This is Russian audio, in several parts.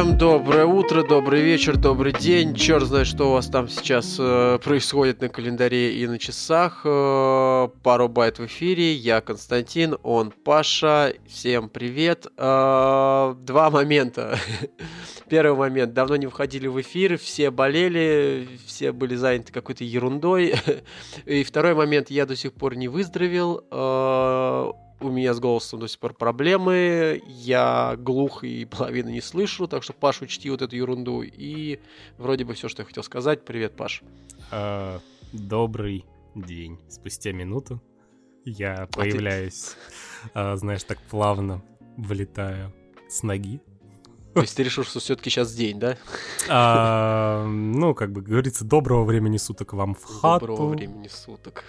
Всем доброе утро, добрый вечер, добрый день. Черт знает, что у вас там сейчас э, происходит на календаре и на часах. Э, пару байт в эфире. Я Константин, он Паша. Всем привет. Э, два момента. Первый момент. Давно не входили в эфир, все болели, все были заняты какой-то ерундой. И второй момент. Я до сих пор не выздоровел. Э, у меня с голосом до сих пор проблемы, я глух и половину не слышу, так что, Паш, учти вот эту ерунду. И вроде бы все, что я хотел сказать. Привет, Паш. А, добрый день. Спустя минуту я появляюсь, а знаешь, так плавно влетаю с ноги то есть ты решил, что все-таки сейчас день, да? А, ну, как бы говорится, доброго времени суток вам в хату. Доброго времени суток.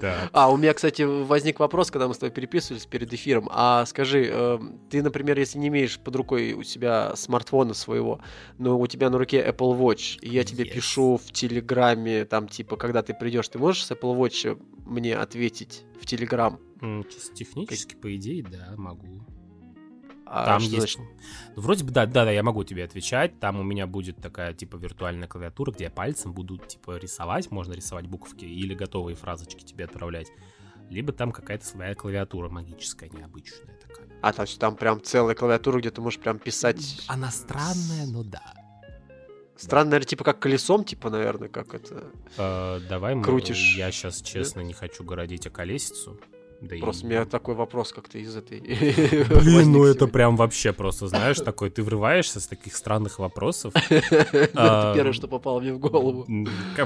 Да. А, у меня, кстати, возник вопрос, когда мы с тобой переписывались перед эфиром. А скажи, э, ты, например, если не имеешь под рукой у себя смартфона своего, но у тебя на руке Apple Watch, и я тебе yes. пишу в Телеграме, там, типа, когда ты придешь, ты можешь с Apple Watch мне ответить в Телеграм? Технически, по идее, да, могу. А там есть... Значит? Ну, вроде бы, да, да, да, я могу тебе отвечать. Там у меня будет такая, типа, виртуальная клавиатура, где я пальцем буду, типа, рисовать. Можно рисовать буковки или готовые фразочки тебе отправлять. Либо там какая-то своя клавиатура магическая, необычная такая. А, то есть там прям целая клавиатура, где ты можешь прям писать... Она странная, но да. Странно, наверное, типа как колесом, типа, наверное, как это... Э, давай крутишь. Я сейчас, честно, не хочу городить о колесицу. Да просто и... у меня такой вопрос как-то из этой... Блин, ну это прям вообще просто, знаешь, такой, ты врываешься с таких странных вопросов. Это первое, что попало мне в голову.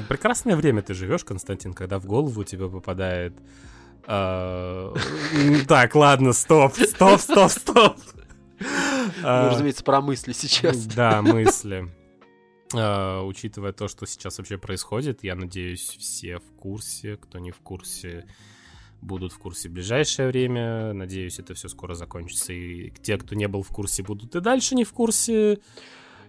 Прекрасное время ты живешь, Константин, когда в голову тебе попадает... А, так, ладно, стоп, стоп, стоп, стоп. Ну, разумеется, про мысли сейчас. Да, мысли. Uh, учитывая то, что сейчас вообще происходит, я надеюсь, все в курсе, кто не в курсе, будут в курсе в ближайшее время. Надеюсь, это все скоро закончится. И те, кто не был в курсе, будут и дальше не в курсе.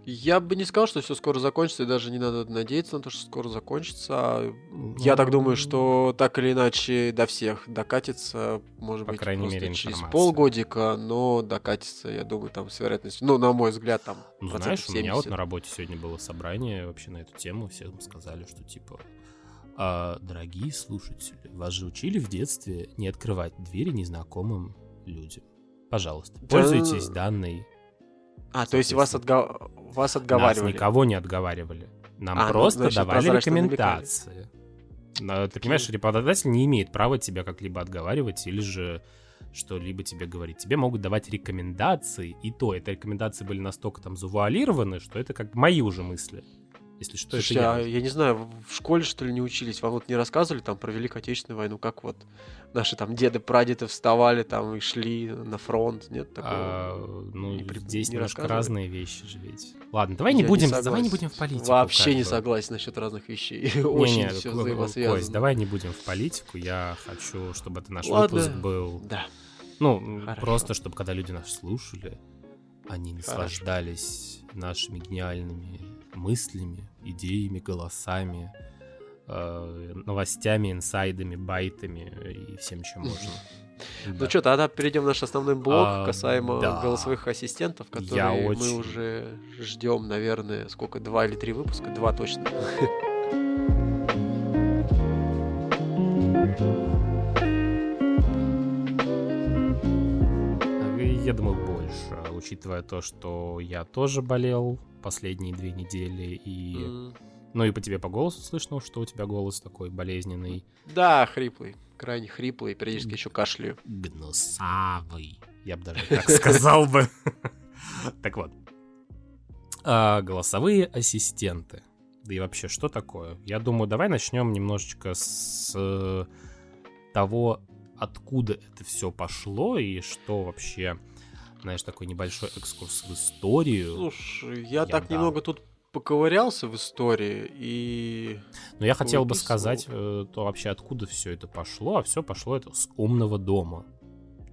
Я бы не сказал, что все скоро закончится, и даже не надо надеяться на то, что скоро закончится. Я так думаю, что так или иначе до всех докатится, может По быть, крайней мере, через полгодика, но докатится, я думаю, там с вероятностью, ну, на мой взгляд, там Ну, знаешь, 70. у меня вот на работе сегодня было собрание вообще на эту тему, все сказали, что, типа, а, дорогие слушатели, вас же учили в детстве не открывать двери незнакомым людям. Пожалуйста, пользуйтесь данной. А, то есть вас, отго... вас отговаривали? Нас никого не отговаривали. Нам а, ну, просто ну, значит, давали рекомендации. Но, ты понимаешь, что рекомендатель не имеет права тебя как-либо отговаривать или же что-либо тебе говорить. Тебе могут давать рекомендации, и то, эти рекомендации были настолько там завуалированы, что это как мои уже мысли. Если что, Слушайте, это я. А, я не знаю, в школе что ли не учились? Вам вот не рассказывали там про Великую Отечественную войну, как вот наши там деды, прадеды вставали там и шли на фронт, нет такого? А, ну, не, здесь не немножко разные вещи же ведь. Ладно, давай не будем, не давай не будем в политику. Вообще не бы. согласен насчет разных вещей. Очень не, все взаимосвязано. Кость, давай не будем в политику. Я хочу, чтобы это наш Ладно. выпуск был. Да. Ну, Хорошо. просто, чтобы когда люди нас слушали, они наслаждались Хорошо. нашими гениальными мыслями, идеями, голосами, э, новостями, инсайдами, байтами и всем, чем можно. Ну что, тогда перейдем в наш основной блок а, касаемо да. голосовых ассистентов, которые мы уже ждем, наверное, сколько, два или три выпуска? Два точно. Я думаю, учитывая то, что я тоже болел последние две недели, и... Mm. Ну и по тебе по голосу слышно, что у тебя голос такой болезненный. Да, хриплый. Крайне хриплый, периодически еще кашляю. Гнусавый. Я бы даже так сказал бы. Так вот. А, голосовые ассистенты. Да и вообще, что такое? Я думаю, давай начнем немножечко с э, того, откуда это все пошло и что вообще знаешь, такой небольшой экскурс в историю. Слушай, я, я так дам. немного тут поковырялся в истории и... Но я хотел бы сказать, э, то вообще откуда все это пошло, а все пошло это с умного дома.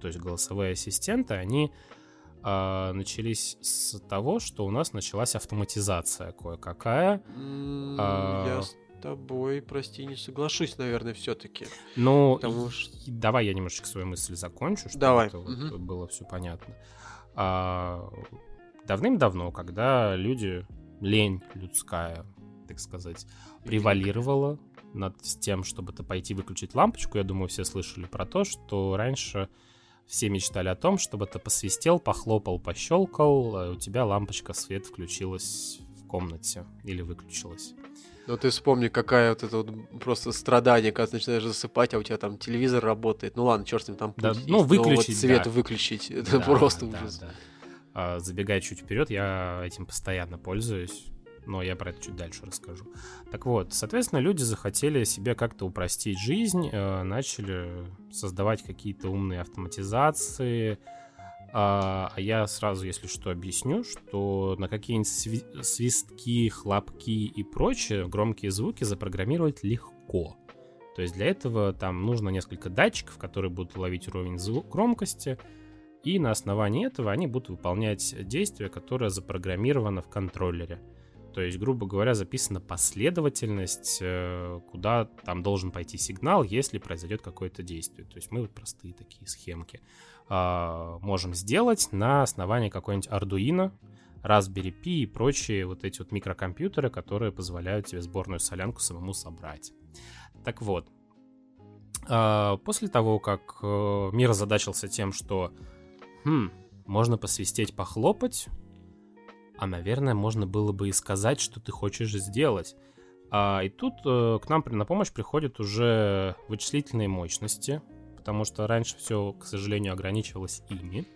То есть голосовые ассистенты, они э, начались с того, что у нас началась автоматизация кое-какая. Mm, э, я с тобой, прости, не соглашусь, наверное, все-таки. Ну, Потому давай я немножечко свою мысль закончу, чтобы давай. это угу. вот было все понятно. А, давным-давно, когда люди, лень людская, так сказать, превалировала над тем, чтобы то пойти выключить лампочку, я думаю, все слышали про то, что раньше все мечтали о том, чтобы ты посвистел, похлопал, пощелкал, а у тебя лампочка свет включилась в комнате или выключилась. Ну ты вспомни, какая вот это вот просто страдание, когда ты начинаешь засыпать, а у тебя там телевизор работает. Ну ладно, черт с ним, там да, ну, есть, выключить, но вот свет да. выключить, это Да, просто да, ужас. да. А, забегая чуть вперед, я этим постоянно пользуюсь, но я про это чуть дальше расскажу. Так вот, соответственно, люди захотели себе как-то упростить жизнь, э, начали создавать какие-то умные автоматизации. А а я сразу, если что, объясню, что на какие-нибудь сви- свистки, хлопки и прочие громкие звуки запрограммировать легко. То есть для этого там нужно несколько датчиков, которые будут ловить уровень звук громкости, и на основании этого они будут выполнять действие, которое запрограммировано в контроллере. То есть, грубо говоря, записана последовательность, э, куда там должен пойти сигнал, если произойдет какое-то действие. То есть мы вот простые такие схемки а, можем сделать на основании какой-нибудь Arduino, Raspberry Pi и прочие вот эти вот микрокомпьютеры, которые позволяют тебе сборную солянку самому собрать. Так вот, а, после того, как э, мир озадачился тем, что хм, можно посвистеть, похлопать, а, наверное, можно было бы и сказать, что ты хочешь сделать. А, и тут э, к нам на помощь приходят уже вычислительные мощности, потому что раньше все, к сожалению, ограничивалось ими.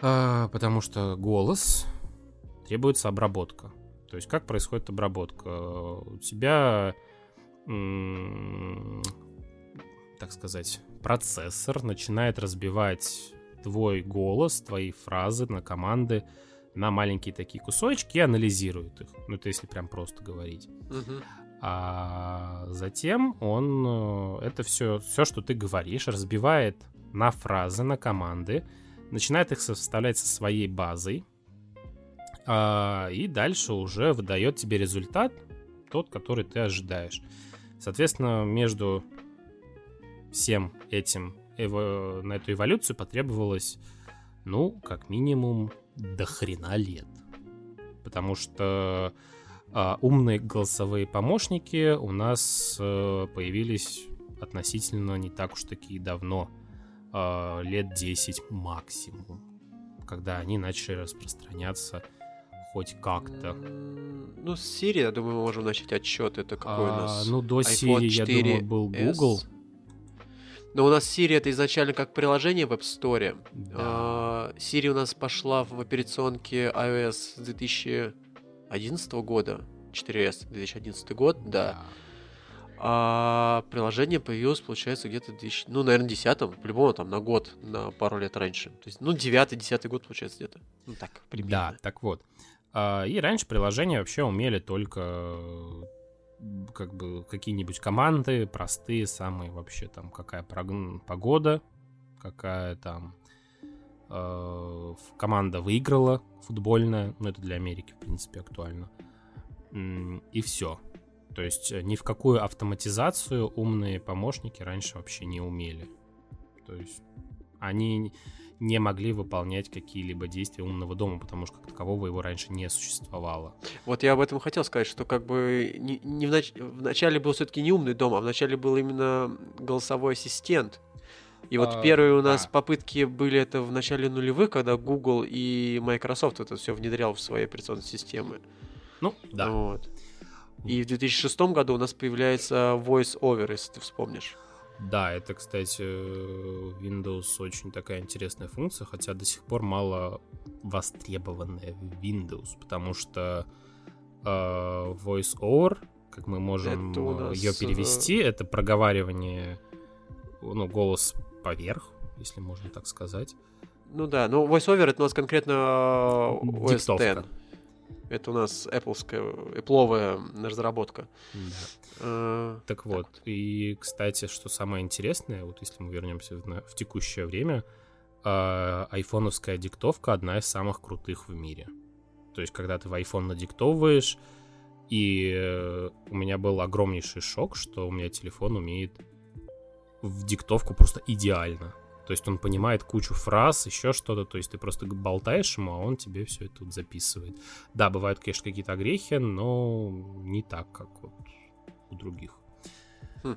А, потому что голос требуется обработка. То есть как происходит обработка? У тебя, так сказать, процессор начинает разбивать твой голос, твои фразы на команды на маленькие такие кусочки и анализирует их. Ну, это если прям просто говорить. Мгм. А затем он э, это все, все, что ты говоришь, разбивает на фразы, на команды, начинает их составлять со своей базой, а, и дальше уже выдает тебе результат, тот, который ты ожидаешь. Соответственно, между всем этим на эту эволюцию потребовалось, ну, как минимум, до хрена лет. Потому что а, умные голосовые помощники у нас э, появились относительно не так уж таки давно, а, лет 10 максимум, когда они начали распространяться хоть как-то. Ну, с Siri, я думаю, мы можем начать отчет. Это какой у А, нас? ну, до Siri, я думаю, был 4S. Google. Но у нас Siri это изначально как приложение в App Store. Да. А, Siri у нас пошла в операционке iOS с 2011 года. 4S 2011 год, да. А приложение появилось, получается, где-то в 2000, ну, наверное, 10 по-любому там на год, на пару лет раньше. То есть, ну, 9-10 год, получается, где-то. Ну, так, Да, примерно. так вот. А, И раньше приложения вообще умели только как бы какие-нибудь команды, простые самые вообще, там, какая погода, какая там команда выиграла футбольная, ну это для Америки, в принципе, актуально. И все. То есть э, ни в какую автоматизацию умные помощники раньше вообще не умели. То есть они не могли выполнять какие-либо действия умного дома, потому что как такового его раньше не существовало. Вот я об этом хотел сказать, что как бы не, не в, нач- в начале был все-таки не умный дом, а вначале был именно голосовой ассистент. И вот А, первые у нас да. попытки были это в начале нулевых, когда Google и Microsoft это все внедрял в свои операционные системы. Ну, да. Вот. И в 2006 году у нас появляется Voice Over, если ты вспомнишь. Да, это, кстати, э, Windows очень такая интересная функция, хотя до сих пор мало востребованная в Windows, потому что э, Voice Over, как мы можем ее перевести, это проговаривание, ну, голос поверх, если можно так сказать. Ну да, но VoiceOver это у нас конкретно э, OS Диктовка. 10. Это у нас Appleская, Apple'овая разработка. Да. Э, Так вот, и, кстати, что самое интересное, вот если мы вернемся в, в текущее время, а, айфоновская диктовка одна из самых крутых в мире. То есть, когда ты в iPhone надиктовываешь, и э, у меня был огромнейший шок, что у меня телефон умеет в диктовку просто идеально. То есть он понимает кучу фраз, еще что-то. То есть ты просто болтаешь ему, а он тебе все это тут записывает. Да, бывают, конечно, какие-то огрехи, но не так, как вот у других. Хм.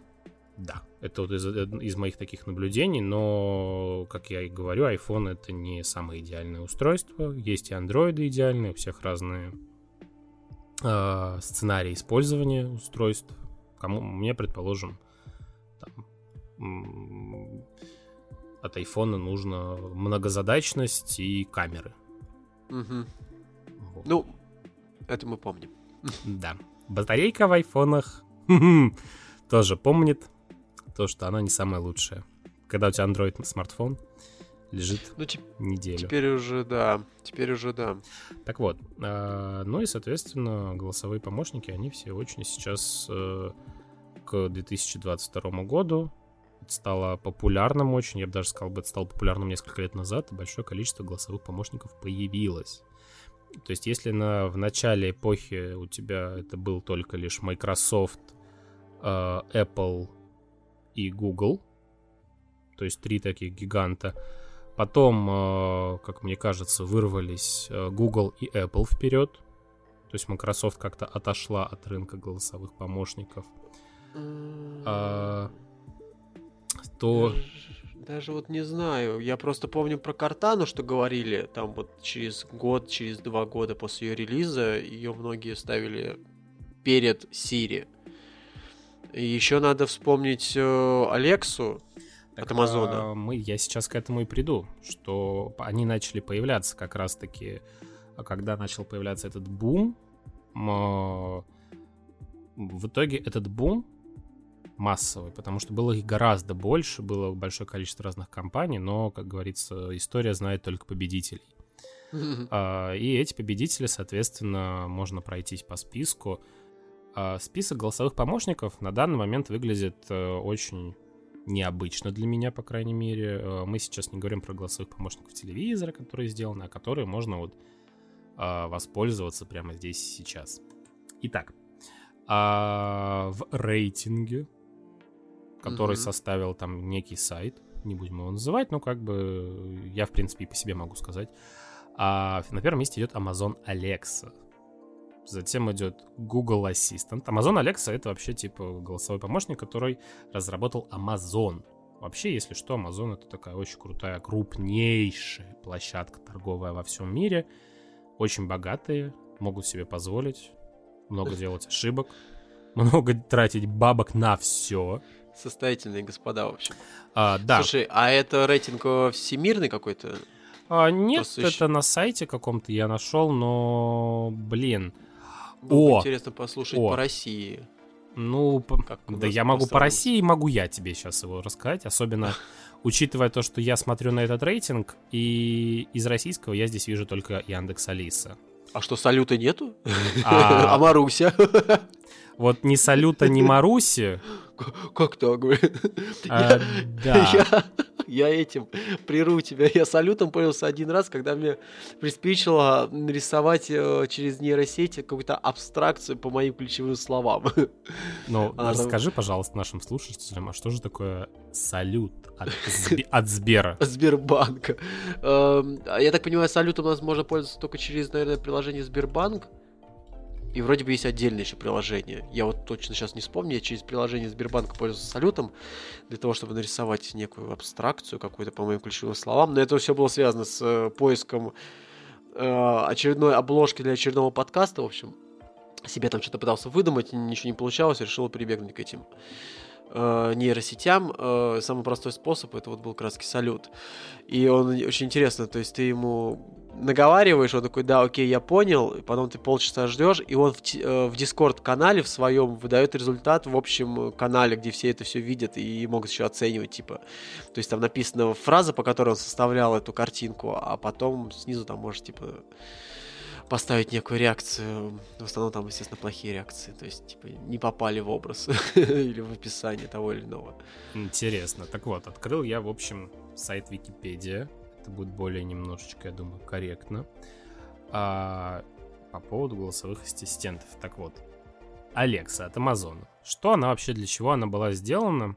Да, это вот из, из моих таких наблюдений, но, как я и говорю, iPhone это не самое идеальное устройство. Есть и андроиды идеальные, у всех разные э, сценарии использования устройств. Кому мне, предположим, там, от айфона нужно многозадачность и камеры. Угу. Вот. Ну, это мы помним. Да. Батарейка в айфонах тоже помнит то, что она не самая лучшая. Когда у тебя Android смартфон лежит ну, теп- неделю. Теперь уже да, теперь уже да. Так вот, э, ну и, соответственно, голосовые помощники, они все очень сейчас э, к 2022 году стало популярным очень, я бы даже сказал, бы, это стало популярным несколько лет назад, и большое количество голосовых помощников появилось. То есть, если на, в начале эпохи у тебя это был только лишь Microsoft, э, Apple и Google, то есть три таких гиганта, потом, э, как мне кажется, вырвались э, Google и Apple вперед, то есть Microsoft как-то отошла от рынка голосовых помощников. Mm то... Даже вот не знаю. Я просто помню про Картану, что говорили, там вот через год, через два года после ее релиза, ее многие ставили перед Сири. И еще надо вспомнить э, Алексу так, от Амазона. А, мы, я сейчас к этому и приду, что они начали появляться как раз-таки, а когда начал появляться этот бум, в итоге этот бум массовый, потому что было их гораздо больше, было большое количество разных компаний, но, как говорится, история знает только победителей. А, и эти победители, соответственно, можно пройтись по списку. А, список голосовых помощников на данный момент выглядит э, очень необычно для меня, по крайней мере. Э, мы сейчас не говорим про голосовых помощников телевизора, которые сделаны, а которые можно вот а, воспользоваться прямо здесь и сейчас. Итак, в рейтинге который mm-hmm. составил там некий сайт, не будем его называть, но как бы я, в принципе, и по себе могу сказать. А на первом месте идет Amazon Alexa. Затем идет Google Assistant. Amazon Alexa это вообще типа голосовой помощник, который разработал Amazon. Вообще, если что, Amazon это такая очень крутая, крупнейшая площадка торговая во всем мире. Очень богатые, могут себе позволить много делать ошибок, много тратить бабок на все состоятельные господа, в общем. А, да. Слушай, а это рейтинг всемирный какой-то? А, нет, Просто это еще... на сайте каком-то я нашел, но, блин. Было О, интересно послушать О. по России. Ну, как да я могу по России, могу я тебе сейчас его рассказать, особенно учитывая то, что я смотрю на этот рейтинг, и из российского я здесь вижу только Яндекс Алиса. А что, салюта нету? А, а Маруся? Вот ни салюта, ни Маруси как так, А, да. Я, я этим прерву тебя. Я салютом пользовался один раз, когда мне приспичило нарисовать э, через нейросети какую-то абстракцию по моим ключевым словам. Ну, а, расскажи, там... пожалуйста, нашим слушателям, а что же такое салют от, от Сбера? Сбербанка. Эм, я так понимаю, салютом у нас можно пользоваться только через, наверное, приложение Сбербанк. И вроде бы есть отдельное еще приложение. Я вот точно сейчас не вспомню. Я через приложение Сбербанка пользовался салютом для того, чтобы нарисовать некую абстракцию какую-то по моим ключевым словам. Но это все было связано с э, поиском э, очередной обложки для очередного подкаста. В общем, себе там что-то пытался выдумать, ничего не получалось, решил прибегнуть к этим э, нейросетям. Э, самый простой способ это вот был краски салют. И он очень интересно, то есть ты ему наговариваешь, он такой, да, окей, я понял, и потом ты полчаса ждешь, и он в, э, в Discord-канале в своем выдает результат в общем канале, где все это все видят и могут еще оценивать, типа, то есть там написана фраза, по которой он составлял эту картинку, а потом снизу там может, типа, поставить некую реакцию, в основном там, естественно, плохие реакции, то есть, типа, не попали в образ или в описание того или иного. Интересно, так вот, открыл я, в общем, сайт Википедия, это будет более немножечко, я думаю, корректно. А, по поводу голосовых ассистентов. Так вот, Алекса от Amazon. Что она вообще, для чего она была сделана?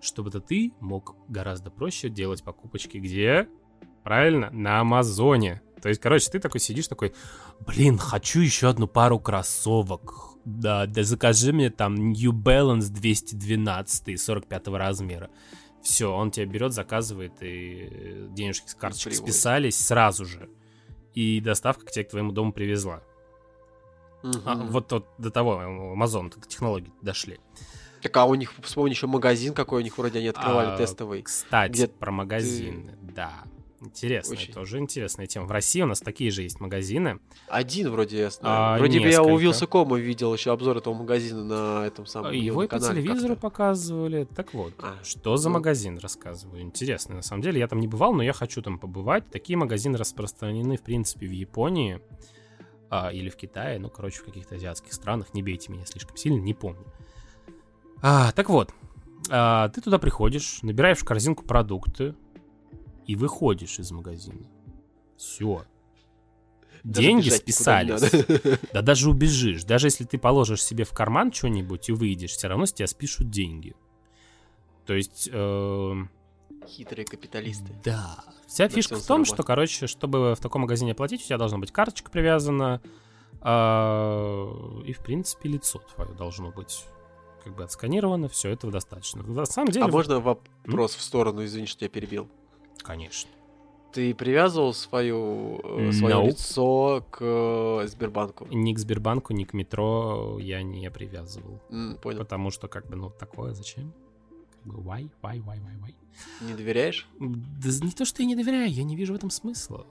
чтобы ты мог гораздо проще делать покупочки где? Правильно? На Амазоне. То есть, короче, ты такой сидишь такой, блин, хочу еще одну пару кроссовок. Да, да закажи мне там New Balance 212 45 размера. Все, он тебя берет, заказывает, и денежки с Приводит. списались сразу же. И доставка к тебе к твоему дому привезла. Угу. А, вот, вот до того Amazon, до технологии дошли. Так, а у них, вспомни, еще магазин какой у них вроде они открывали, а, тестовый. Кстати, где про магазин, ты... да. Интересно, Очень. тоже интересная тема. В России у нас такие же есть магазины. Один вроде я знаю. А, вроде несколько. бы я у Вилсакома видел еще обзор этого магазина на этом самом Его и по телевизору показывали. Так вот, а, что за ну... магазин, рассказываю. Интересно, на самом деле. Я там не бывал, но я хочу там побывать. Такие магазины распространены, в принципе, в Японии а, или в Китае. Ну, короче, в каких-то азиатских странах. Не бейте меня слишком сильно, не помню. А, так вот, а, ты туда приходишь, набираешь в корзинку продукты, и выходишь из магазина. Все. Деньги списались. Да даже убежишь. Даже если ты положишь себе в карман что-нибудь и выйдешь, все равно с тебя спишут деньги. То есть... Э... Хитрые капиталисты. Да. Вся да фишка в том, что, короче, чтобы в таком магазине оплатить, у тебя должна быть карточка привязана, э... и, в принципе, лицо твое должно быть как бы отсканировано, все этого достаточно. На самом деле... А можно вопрос в сторону, извини, что я перебил? Конечно. Ты привязывал свою, э, свое nope. лицо к э, Сбербанку? Ни к Сбербанку, ни к метро я не привязывал. Mm, понял. Потому что, как бы, ну, такое зачем? Как бы, why, why, why, why, why? Не доверяешь? Да не то, что я не доверяю, я не вижу в этом смысла.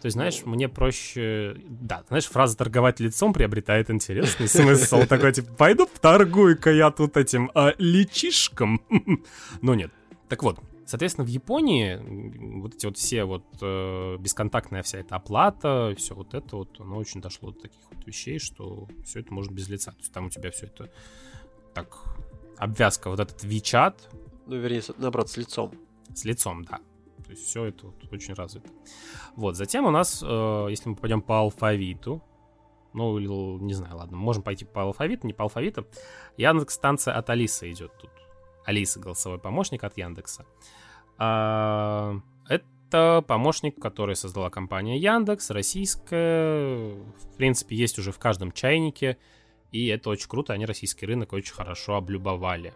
То есть, знаешь, ну... мне проще... Да, знаешь, фраза «торговать лицом» приобретает интересный смысл. Такой, типа, пойду торгуй-ка я тут этим а, личишком. Но нет. Так вот, Соответственно, в Японии вот эти вот все вот э, бесконтактная вся эта оплата, все вот это вот, оно очень дошло до таких вот вещей, что все это может без лица. То есть там у тебя все это так, обвязка, вот этот WeChat. Ну, вернее, наоборот, с лицом. С лицом, да. То есть все это вот очень развито. Вот, затем у нас, э, если мы пойдем по алфавиту, ну, или, не знаю, ладно, можем пойти по алфавиту, не по алфавиту. Яндекс-станция от Алисы идет тут. Алиса, голосовой помощник от Яндекса. А, это помощник, который создала компания Яндекс, российская. В принципе, есть уже в каждом чайнике. И это очень круто, они российский рынок очень хорошо облюбовали.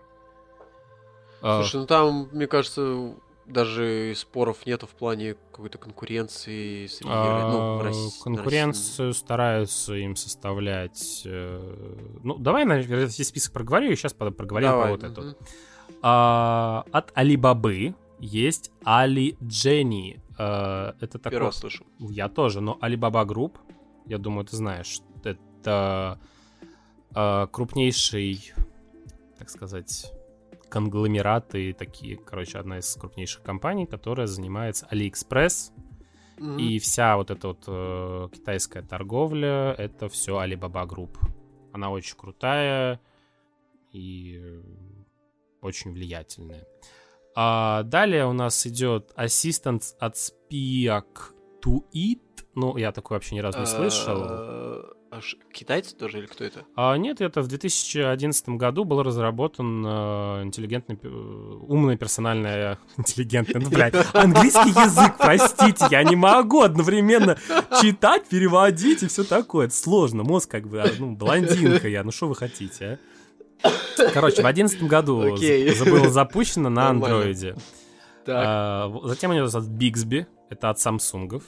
А, Слушай, ну там, мне кажется, даже споров нету в плане какой-то конкуренции среди а, ну, России, конкуренцию стараются им составлять. Э, ну, давай, наверное, список проговорю, и сейчас проговорим давай. про вот угу. это. А, от Алибабы есть AliGenie. А, это такой... Первый слышу. Я тоже, но Alibaba Group, я думаю, ты знаешь, это а, крупнейший, так сказать, конгломераты такие, короче, одна из крупнейших компаний, которая занимается Алиэкспресс. Mm-hmm. И вся вот эта вот э, китайская торговля, это все Alibaba Group. Она очень крутая и очень влиятельные. А далее у нас идет Assistant от Speak to Eat. Ну, я такой вообще ни разу не слышал. А китайцы тоже или кто это? А, нет, это в 2011 году был разработан э, интеллигентный, э, умный персональная интеллигентный, ну, блядь, английский язык, простите, я не могу одновременно читать, переводить и все такое. Это сложно, мозг как бы, ну, блондинка я, ну что вы хотите, а? Короче, в одиннадцатом году okay. было запущено на андроиде. А, затем у него от Bixby, это от Самсунгов.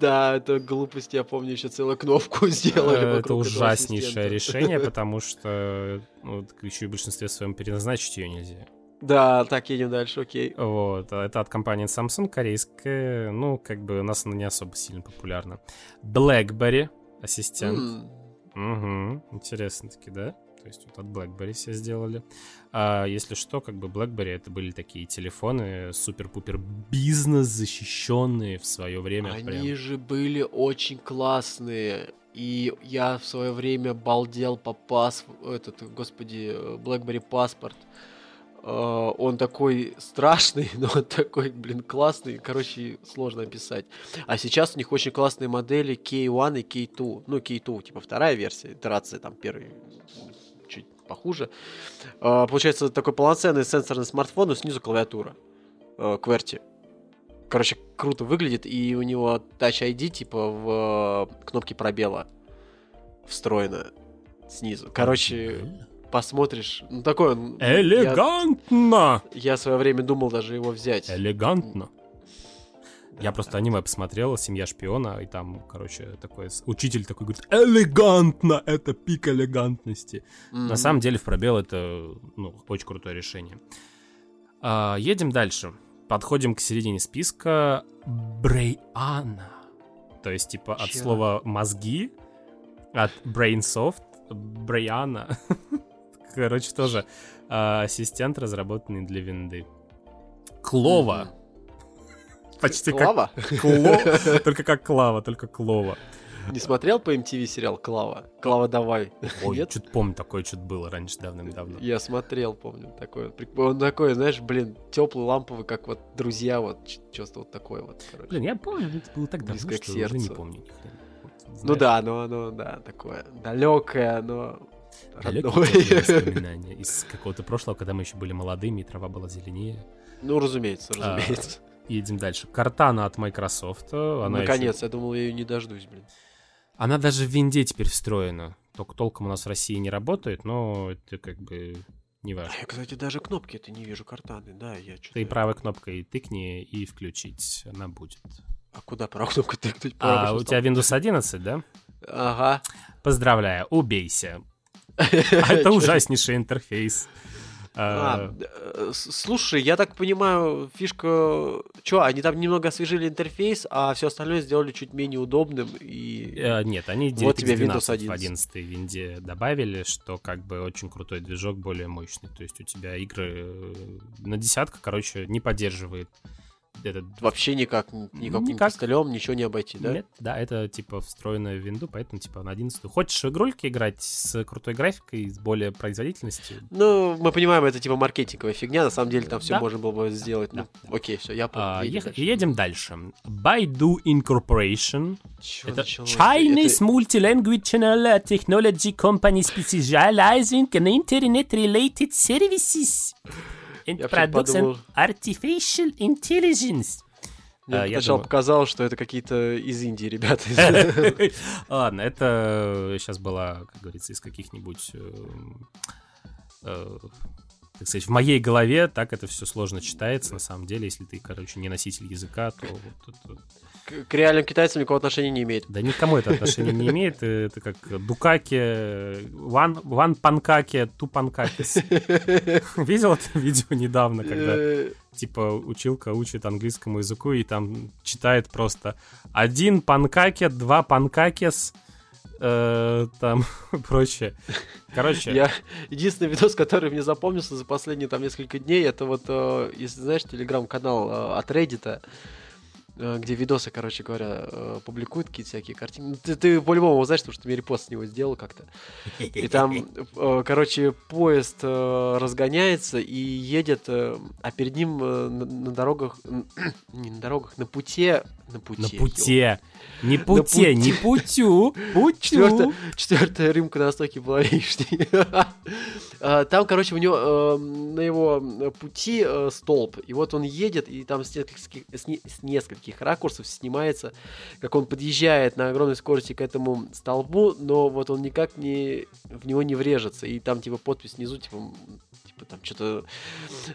Да, это глупость, я помню, еще целую кнопку сделали. Это ужаснейшее решение, потому что ну, еще и в большинстве своем переназначить ее нельзя. Да, так, едем дальше, окей. Вот, это от компании Samsung, корейская, ну, как бы у нас она не особо сильно популярна. BlackBerry, ассистент. Mm. Угу, интересно таки, да? То есть вот от BlackBerry все сделали. А если что, как бы BlackBerry это были такие телефоны супер-пупер бизнес защищенные в свое время. Они прям. же были очень классные. И я в свое время балдел по пас... Этот, господи, BlackBerry паспорт. Uh, он такой страшный, но он такой, блин, классный. Короче, сложно описать. А сейчас у них очень классные модели K1 и K2. Ну, K2, типа вторая версия, итерация там первый чуть похуже. А, получается, такой полноценный сенсорный смартфон, но снизу клавиатура. А, QWERTY. Короче, круто выглядит, и у него Touch ID типа в э, кнопке пробела встроена снизу. Короче, посмотришь, ну такой он... Элегантно! Я, я в свое время думал даже его взять. Элегантно. Я просто аниме посмотрел, «Семья шпиона», и там, короче, такой учитель такой говорит, элегантно, это пик элегантности. Mm-hmm. На самом деле в пробел это, ну, очень крутое решение. А, едем дальше. Подходим к середине списка. Брейана. То есть, типа, Чё? от слова мозги, от Brainsoft, Брейана. Короче, тоже а, ассистент, разработанный для винды. Клова. Mm-hmm Почти Клава? как Кло, только как Клава, только Клова. Не смотрел по MTV сериал Клава? Клава, давай. Ой, что-то помню, такое что-то было раньше, давным-давно. Я смотрел, помню, такое. Он такой, знаешь, блин, теплый, ламповый, как вот друзья, вот, что-то вот такое вот, короче. Блин, я помню, это было так давно, Близко что уже не помню ни Вот, ну да, но оно, да, такое далекое, но Далекие воспоминания из какого-то прошлого, когда мы еще были молодыми, и трава была зеленее. Ну, разумеется, разумеется. А, едем дальше. Картана от Microsoft. Она Наконец, еще... я думал, я ее не дождусь, блин. Она даже в винде теперь встроена. Только толком у нас в России не работает, но это как бы не важно. А я, кстати, даже кнопки это не вижу картаны, да, я что-то... Ты правой кнопкой тыкни и включить, она будет. А куда правой кнопкой тыкнуть? А, у тебя Windows 11, да? Ага. Поздравляю, убейся. Это ужаснейший интерфейс. А, а э, слушай, я так понимаю, фишка... Че, они там немного освежили интерфейс, а все остальное сделали чуть менее удобным и... Э, нет, они вот тебе Windows 11. в 11 винде добавили, что как бы очень крутой движок, более мощный. То есть у тебя игры э, на десятка, короче, не поддерживает этот... Вообще никак, никаким никак. костылем ничего не обойти, да? Нет, да, это типа встроенная в винду, поэтому типа на 11 Хочешь в игрульке играть с крутой графикой, с более производительностью? Ну, мы понимаем, это типа маркетинговая фигня, на самом деле там все да? можно было бы сделать. Да. Ну, окей, все, я понял. А, едем, дальше. едем дальше. Baidu Incorporation. Чё это началось? Chinese это... Multilanguage Technology Company specializing in internet-related services and artificial intelligence. Мне а, сначала думаю... показалось, что это какие-то из Индии ребята. Ладно, это сейчас была, как говорится, из каких-нибудь э, э, так сказать, в моей голове так это все сложно читается, на самом деле, если ты, короче, не носитель языка, то вот это к, к реальным китайцам никакого отношения не имеет. Да никому это отношения не имеет. Это как Дукаки, Ван, ван Панкаки, Ту Панкакис. Видел это видео недавно, когда типа училка учит английскому языку и там читает просто один панкаке, два панкакес, э, там прочее. Короче. Я единственный видос, который мне запомнился за последние там несколько дней, это вот, э, если знаешь, телеграм-канал э, от Reddit, Э, где видосы, короче говоря, э, публикуют какие-то всякие картинки. Ну, ты, ты по-любому знаешь, потому что мне репост с него сделал как-то. И там, э, короче, поезд разгоняется и едет, а перед ним на дорогах, не на дорогах, на путе, на пути. На пути. Не пути, не путю. Путю. Четвертая, четвертая рюмка на стойке была лишней. А, там, короче, у него э, на его пути э, столб. И вот он едет, и там с нескольких, с нескольких ракурсов снимается, как он подъезжает на огромной скорости к этому столбу, но вот он никак не в него не врежется. И там, типа, подпись внизу, типа, типа там что-то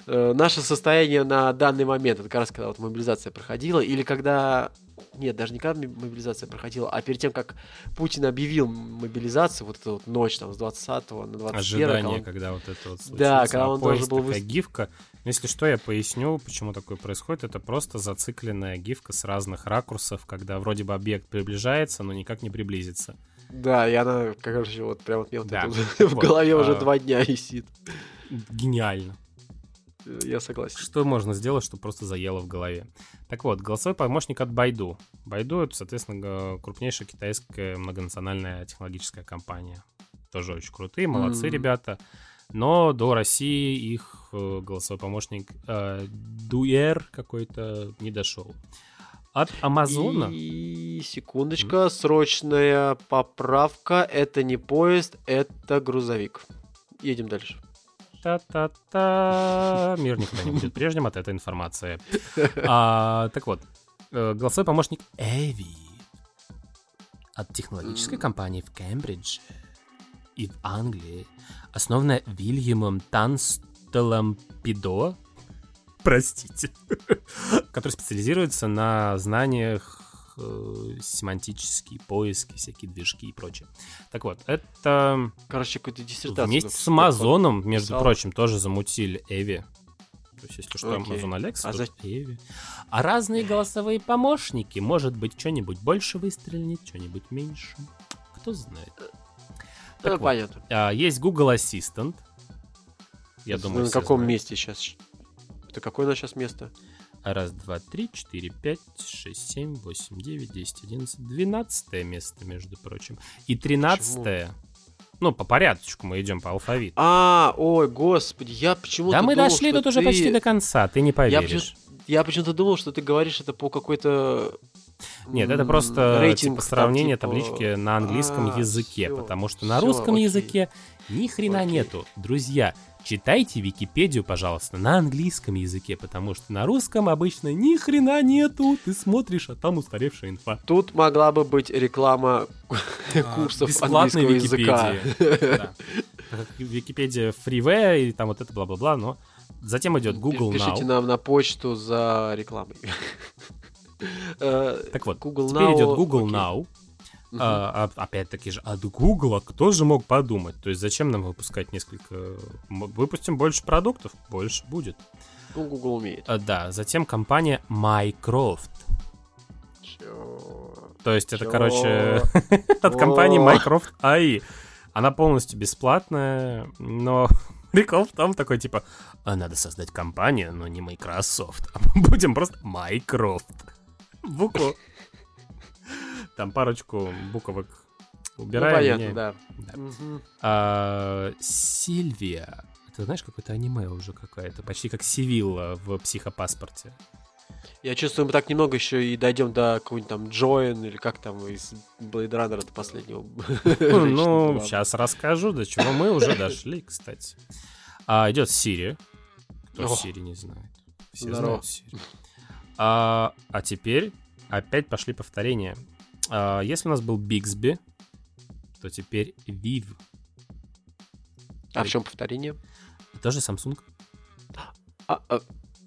э, наше состояние на данный момент, это как раз когда вот мобилизация проходила, или когда нет, даже не когда мобилизация проходила, а перед тем, как Путин объявил мобилизацию, вот эту вот ночь там с 20 на 21 Ожидание, когда, он... когда вот это вот случится. Да, когда он а должен был... Такая гифка. Но если что, я поясню, почему такое происходит. Это просто зацикленная гифка с разных ракурсов, когда вроде бы объект приближается, но никак не приблизится. Да, и она, короче, вот прям вот, да. в голове уже а. два дня висит. Гениально. Я согласен. Что можно сделать, чтобы просто заело в голове? Так вот, голосовой помощник от Baidu. Baidu — это, соответственно, крупнейшая китайская многонациональная технологическая компания. Тоже очень крутые, молодцы mm. ребята. Но до России их э, голосовой помощник э, Дуэр какой-то не дошел. От Амазона. И секундочка, mm. срочная поправка. Это не поезд, это грузовик. едем дальше. Та-та-та. Мир никогда не будет прежним от этой информации. А, так вот, э, голосовой помощник Эви от технологической компании в Кембридже и в Англии, основанная Вильямом Танстелом Пидо, простите, который специализируется на знаниях э, семантические поиски, всякие движки и прочее. Так вот, это Короче, какую-то диссертацию. вместе с. Амазоном, между писал. прочим, тоже замутили Эви. То есть, если что, Окей. Amazon Alexa, А за- Эви. А разные голосовые помощники, может быть, что-нибудь больше выстрелит, что-нибудь меньше. Кто знает. Ну, Так вот, понятно. а, есть Google Assistant. Я Это думаю, на каком знают. месте сейчас? Это какое у нас сейчас место? Раз, два, три, четыре, пять, шесть, семь, восемь, девять, десять, одиннадцать. Двенадцатое место, между прочим. И тринадцатое. Ну, по порядочку мы идем по алфавиту. А, ой, господи, я почему-то Да мы думал, дошли тут уже ты- почти до конца, ты не поверишь. Я почему-то думал, что ты говоришь это по какой-то... Нет, это просто рейтинг типа там, сравнение типа, таблички на английском а, языке, всё, потому что на русском окей. языке ни хрена Окей. нету. Друзья, читайте Википедию, пожалуйста, на английском языке, потому что на русском обычно ни хрена нету. Ты смотришь, а там устаревшая инфа. Тут могла бы быть реклама курсов бесплатной английского языка. Википедии. Википедия фривея и там вот это бла-бла-бла, но затем идет Google Пишите Now. нам на почту за рекламой. Э, Так вот, Google теперь идет Google. Now. Мгм. А, опять-таки же, от Гугла кто же мог подумать? То есть зачем нам выпускать несколько... Выпустим больше продуктов? Больше будет. Ну, Google умеет. А, да, затем компания Mycroft. Чё? То есть это, Чё? короче, от компании Mycroft AI. Она полностью бесплатная, но прикол в том такой, типа, «А надо создать компанию, но не Microsoft, а будем просто Mycroft. Букву. Там парочку буквок Ну, убираем. понятно, меняем. да. Да. Мгм. А, Сильвия. Это, знаешь, какое-то аниме уже какая-то. Почти как Сивилла в психопаспорте. Я чувствую, мы так немного еще и дойдем до какого-нибудь там Джоэн или как там из Blade Runner до последнего. Ну, сейчас расскажу, до чего мы уже дошли, кстати. А, идет Сири. Кто. Сири не знает? Все знают Сири. А, а теперь опять пошли повторения. А, если у нас был Бигсби, то теперь Viv. А в чем повторение? Тоже Samsung. А, а,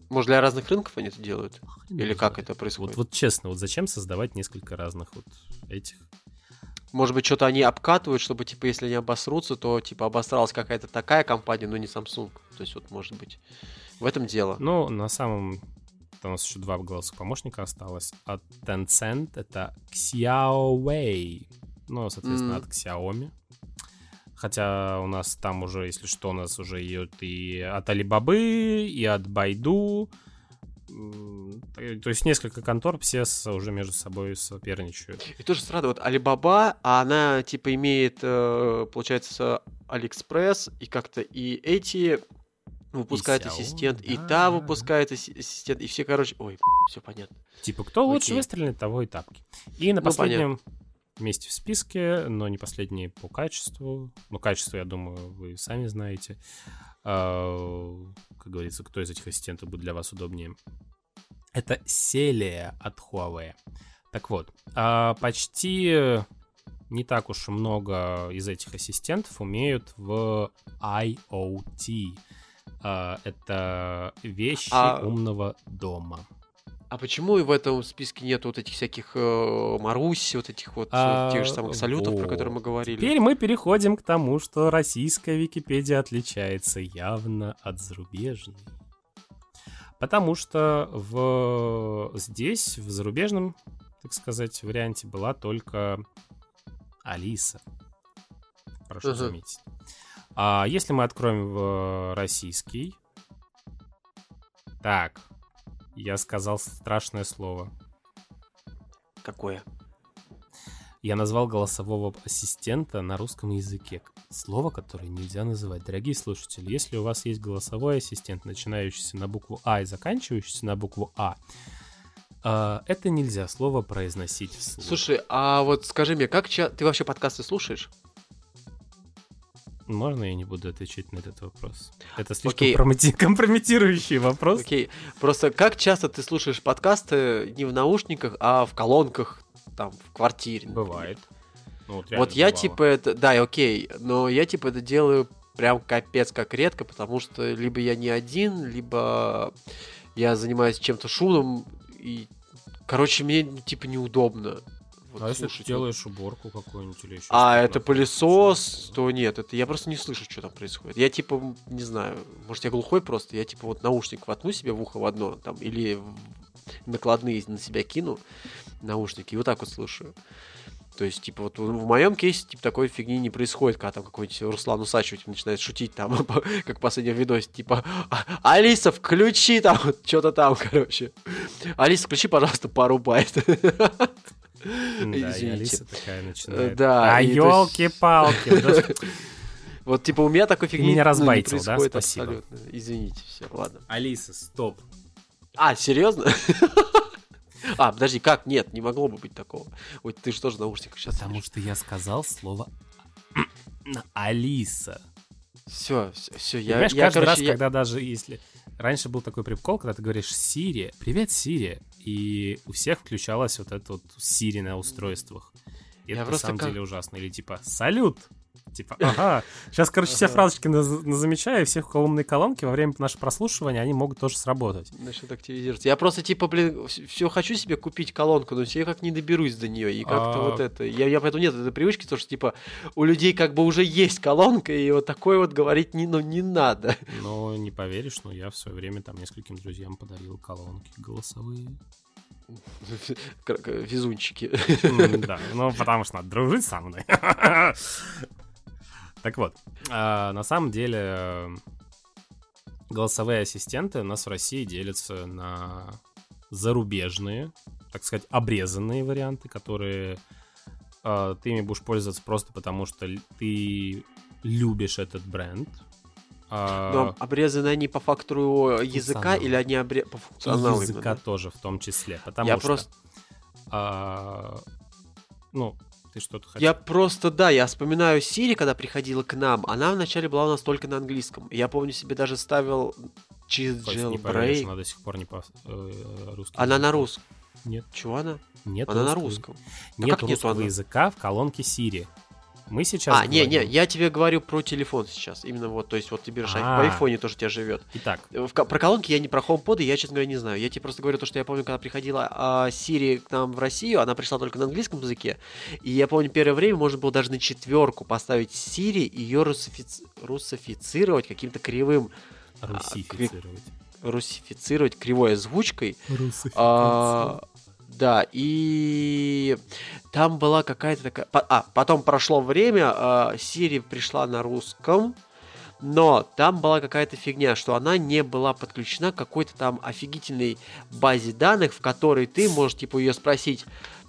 может, для разных рынков они это делают? Хрен Или как знает. это происходит? Вот, вот честно, вот зачем создавать несколько разных вот этих? Может быть, что-то они обкатывают, чтобы, типа, если они обосрутся, то, типа, обосралась какая-то такая компания, но не Samsung. То есть, вот, может быть, в этом дело. Ну, на самом... У нас еще два голосовых помощника осталось. От Tencent это Xiaowei. Ну, соответственно, М. от Xiaomi. Хотя у нас там уже, если что, у нас уже идет и от Alibaba, и от Baidu. То есть несколько контор все уже между собой соперничают. И тоже странно, вот Alibaba, а она, типа, имеет, э, получается, AliExpress, и как-то и эти выпускают Xiaomi, ассистент, и да, та выпускает асси- ассистент, и все, короче, ой, все понятно. Типа, кто лучше Окей. выстрелит, того и тапки. И на Ну, последнем месте в списке, но не последний по качеству. Ну, качество, я думаю, вы сами знаете. А, как говорится, кто из этих ассистентов будет для вас удобнее. Это Селия от Huawei. Так вот, а, почти не так уж и много из этих ассистентов умеют в IoT. А, это вещи А- умного дома. А почему в этом списке нет вот этих всяких э, Маруси, вот этих вот э, А, тех же самых салютов, про которые мы вот. говорили? Теперь мы переходим к тому, что российская Википедия отличается явно от зарубежной. Потому что в... здесь, в зарубежном, так сказать, варианте была только Алиса. Прошу Мгм. заметить. А если мы откроем в российский... Так, я сказал страшное слово. Какое? Я назвал голосового ассистента на русском языке. Слово, которое нельзя называть. Дорогие слушатели, если у вас есть голосовой ассистент, начинающийся на букву А и заканчивающийся на букву А, э, это нельзя слово произносить вслух. Слушай, а вот скажи мне, как ча... ты вообще подкасты слушаешь? Можно я не буду отвечать на этот вопрос? Это слишком промети- компрометирующий вопрос. Окей. Просто как часто ты слушаешь подкасты не в наушниках, а в колонках, там, в квартире? например? Бывает. Ну, вот, Вот я бывало. типа это, да, окей, но я типа это делаю прям капец как редко, потому что либо я не один, либо я занимаюсь чем-то шумным, и, короче, мне типа неудобно. Вот А если ты делаешь уборку какую-нибудь или еще А это пылесос, то нет, это я просто не слышу, что там происходит. Я типа, не знаю, может я глухой просто, я типа вот наушник воткну себе в ухо в одно, там, или накладные на себя кину, наушники, и вот так вот слушаю. То есть, типа, вот в моем кейсе, типа, такой фигни не происходит, когда там какой-нибудь Руслан Усачев начинает шутить там, как в последнем видосе, типа, «А- Алиса, включи там, что-то там, короче. Алиса, включи, пожалуйста, пару байт. Да, и извините. Алиса такая начинает. да, А елки-палки. Вот, типа, у меня такой фигни меня ну, разбайтил, да? Спасибо. абсолютно. Извините, все, ладно. Алиса, стоп. А, серьезно? А, подожди, как? Нет, не могло бы быть такого. Ой, ты что же в наушниках сейчас Потому что я сказал слово Алиса. Все, все, все, я, Понимаешь, я, каждый раз, короче, я- когда даже если... Раньше был такой прикол, когда ты говоришь Сири, привет, Сири, и у всех включалось вот это вот Сири на устройствах. И Я это на самом как- деле ужасно. Или типа «Салют!» Типа, ага. Сейчас, короче, все фразочки наз- назамечаю, и все у кого умные колонки во время нашего прослушивания, они могут тоже сработать. Начнет активизироваться. Я просто, типа, блин, все хочу себе купить колонку, но все как не доберусь до нее. И как-то А. вот это. Я, поэтому нет этой привычки, то, что, типа, у людей как бы уже есть колонка, и вот такое вот говорить не, ну, не надо. Но не поверишь, но я в свое время там нескольким друзьям подарил колонки голосовые. Везунчики. Да, ну потому что надо дружить со мной. Так вот, а, на самом деле э, голосовые ассистенты у нас в России делятся на зарубежные, так сказать, обрезанные варианты, которые э, ты ими будешь пользоваться просто потому, что ты любишь этот бренд. А, Но обрезаны они по фактору языка или они обре... по функционалу языка именно? тоже в том числе, потому Я что... просто, а, ну, ты что-то хотел? я просто, да, я вспоминаю Сири, когда приходила к нам, она вначале была у нас только на английском. Я помню себе даже ставил через jailbreak. она до сих пор не по э, русски. Она на русском. Нет, Чего она? нет. Она на русского- русском. Да Нет нету русского она? языка в колонке Siri. Мы сейчас А, не, не, говорим- я тебе говорю про телефон сейчас. Именно вот, то есть вот ты берешь А. в айфоне тоже у тебя живет. Итак, В ко- про колонки я не про HomePod, я, честно говоря, не знаю. Я тебе просто говорю то, что я помню, когда приходила а, Siri к нам в Россию, она пришла только на английском языке. И я помню, первое время можно было даже на четверку поставить Siri и ее русифици- русифицировать каким-то кривым, русифицировать. русифицировать кривой озвучкой. А, да, и там была какая-то такая... А, потом прошло время, а, Siri пришла на русском, но там была какая-то фигня, что она не была подключена к какой-то там офигительной базе данных, в которой ты можешь, типа, ее спросить,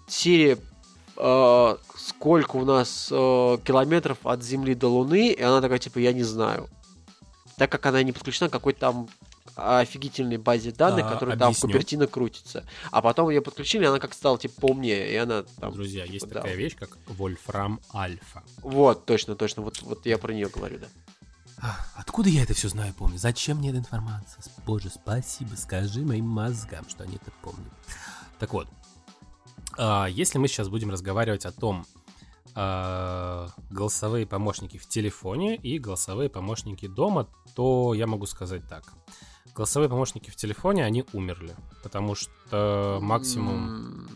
Siri, э, сколько у нас э, километров от Земли до Луны, и она такая, типа, я не знаю. Так как она не подключена к какой-то там офигительной базе данных, А, которая там в объясню. Купертино крутится. А потом ее подключили, она как стала типа поумнее, и она там... Друзья, есть типа, да. такая вещь, как Вольфрам Альфа. Вот, точно, точно, вот, вот я про нее говорю, да. Откуда я это все знаю, помню? Зачем мне эта информация? Боже, спасибо, скажи моим мозгам, что они это помнят. Так вот, а, если мы сейчас будем разговаривать о том, а, голосовые помощники в телефоне и голосовые помощники дома, то я могу сказать так. Голосовые помощники в телефоне, они умерли, потому что максимум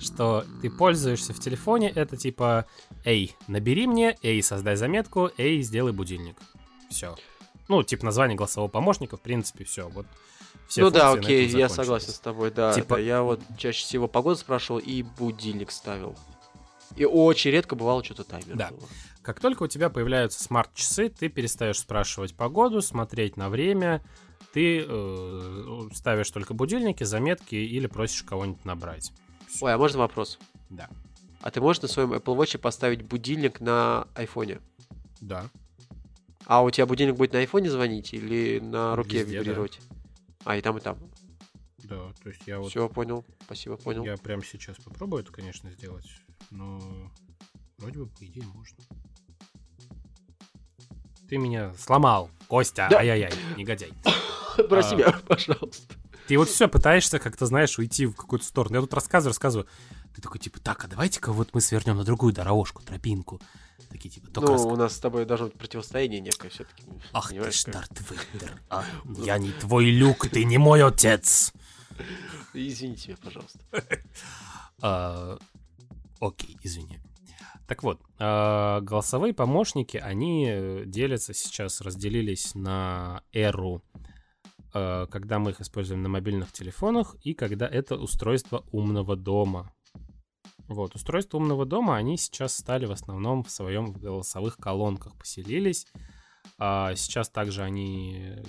что ты пользуешься в телефоне, это типа «Эй, набери мне», «Эй, создай заметку», «Эй, сделай будильник». Все. Ну, типа название голосового помощника, в принципе, все. Вот все ну да, окей, я согласен с тобой, да. Типа- да, Я вот чаще всего погоду спрашивал и будильник ставил. И очень редко бывало что-то таймер Да. было. Как только у тебя появляются смарт-часы, ты перестаешь спрашивать погоду, смотреть на время, ты э, ставишь только будильники, заметки или просишь кого-нибудь набрать. Ой, а можно вопрос? Да. А ты можешь на своем Apple Watch поставить будильник на айфоне? Да. А у тебя будильник будет на айфоне звонить или на руке Везде, да. вибрировать? А, и там, и там. Да, то есть я вот Все, понял. Спасибо, понял. Я прямо сейчас попробую это, конечно, сделать, но вроде бы по идее можно. Ты меня сломал, Костя, Да. ай-яй-яй, негодяй. Прости А. меня, пожалуйста. Ты вот все пытаешься как-то, знаешь, уйти в какую-то сторону. Я тут рассказываю, рассказываю. Ты такой, типа, так, а давайте-ка вот мы свернем на другую дорожку, тропинку. Такие, типа, только Ну, у нас с тобой должно быть противостояние некое все-таки. Ах ты ж, Дарт Вейдер, а? Я не твой люк, ты не мой отец. Извините меня, пожалуйста. А, Окей, извини. Так вот, а, голосовые помощники, они э, делятся сейчас, разделились на эру, э, когда мы их используем на мобильных телефонах, и когда это устройство умного дома. Вот, устройства умного дома, они сейчас стали в основном в своем в голосовых колонках поселились. А сейчас также они... э,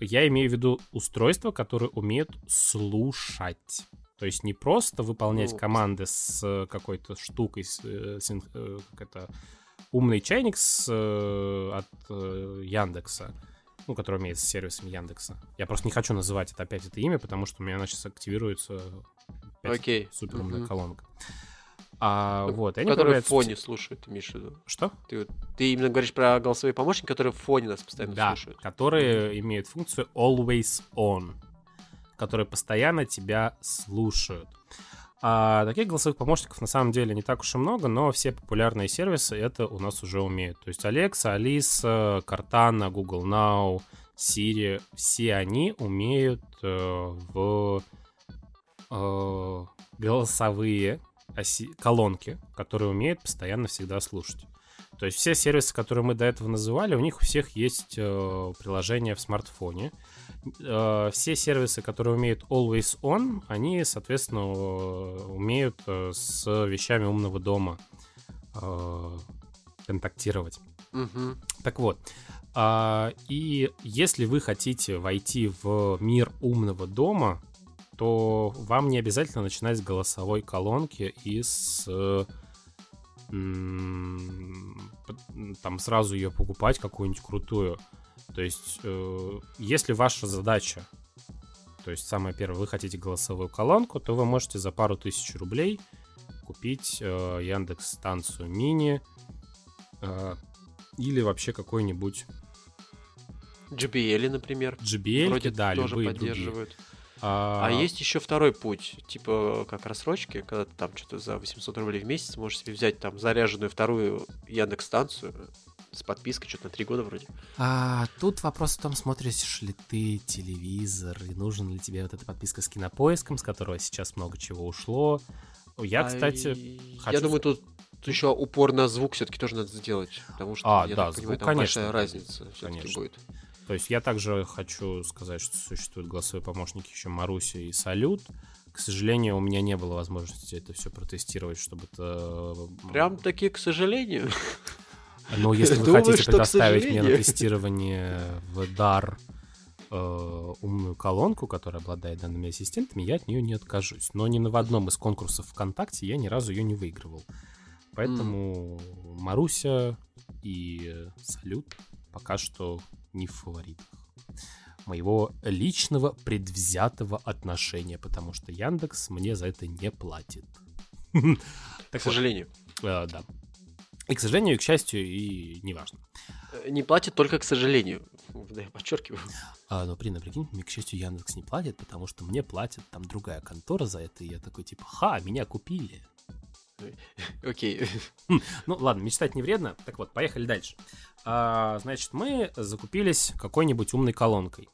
Я имею в виду устройства, которые умеют слушать. То есть не просто выполнять Ну, команды с э, какой-то штукой, с, э, синх- э, как это, умный чайник с, от Яндекса, ну, который умеет с сервисом Яндекса. Я просто не хочу называть это опять это имя, потому что у меня иначе активируется опять Окей. суперумная Мгм. колонка. А, Ну, вот, они Которые в фоне слушают, в виду. Что? Ты, ты именно говоришь про голосовые помощники, которые в фоне нас постоянно да, слушают. которые имеют функцию always on, которые постоянно тебя слушают. А таких голосовых помощников на самом деле не так уж и много, но все популярные сервисы это у нас уже умеют. То есть Alexa, Alisa, Cortana, Google Now, Siri, все они умеют э, в э, голосовые оси- колонки, которые умеют постоянно всегда слушать. То есть все сервисы, которые мы до этого называли, у них у всех есть э, приложение в смартфоне. Э, все сервисы, которые умеют Always On, они, соответственно, э, умеют э, с вещами умного дома э, контактировать. Мгм. Так вот, а, и если вы хотите войти в мир умного дома, то вам не обязательно начинать с голосовой колонки и с э, там сразу ее покупать какую-нибудь крутую. То есть, э, если ваша задача, то есть самое первое, вы хотите голосовую колонку, то вы можете за пару тысяч рублей купить э, Яндекс станцию мини э, или вообще какой-нибудь JBL, например. JBL, Вроде да, тоже любые другие. поддерживают. А, А есть еще второй путь, типа как рассрочки, когда ты там что-то за 800 рублей в месяц можешь себе взять там заряженную вторую Яндекс станцию с подпиской что-то на три года вроде. А, тут вопрос в том, смотришь ли ты телевизор, и нужен ли тебе вот эта подписка с кинопоиском, с которого сейчас много чего ушло. Я, А кстати, и- хочу Я думаю, тут, тут еще упор на звук все-таки тоже надо сделать. Потому что, А, я да, так звук, понимаю, там конечно, большая разница все-таки будет. То есть я также хочу сказать, что существуют голосовые помощники еще Маруся и Салют. К сожалению, у меня не было возможности это все протестировать, чтобы это... м, Прям таки, к сожалению. Но если вы Думаю, хотите что, предоставить мне на тестирование в дар э, умную колонку, которая обладает данными ассистентами, я от нее не откажусь. Но ни на в одном из конкурсов ВКонтакте я ни разу ее не выигрывал. Поэтому Маруся и Салют пока что не в фаворитах моего личного предвзятого отношения, потому что Яндекс мне за это не платит. К сожалению. э, да. И, к сожалению, и к счастью, и неважно. Э, Не платит только к сожалению. Да, я подчеркиваю. А, но, блин, а прикинь, мне, к счастью, Яндекс не платит, потому что мне платит там другая контора за это, и я такой, типа, ха, меня купили. Окей. Ну, ладно, мечтать не вредно. Так вот, поехали дальше. А, значит, мы закупились какой-нибудь умной колонкой.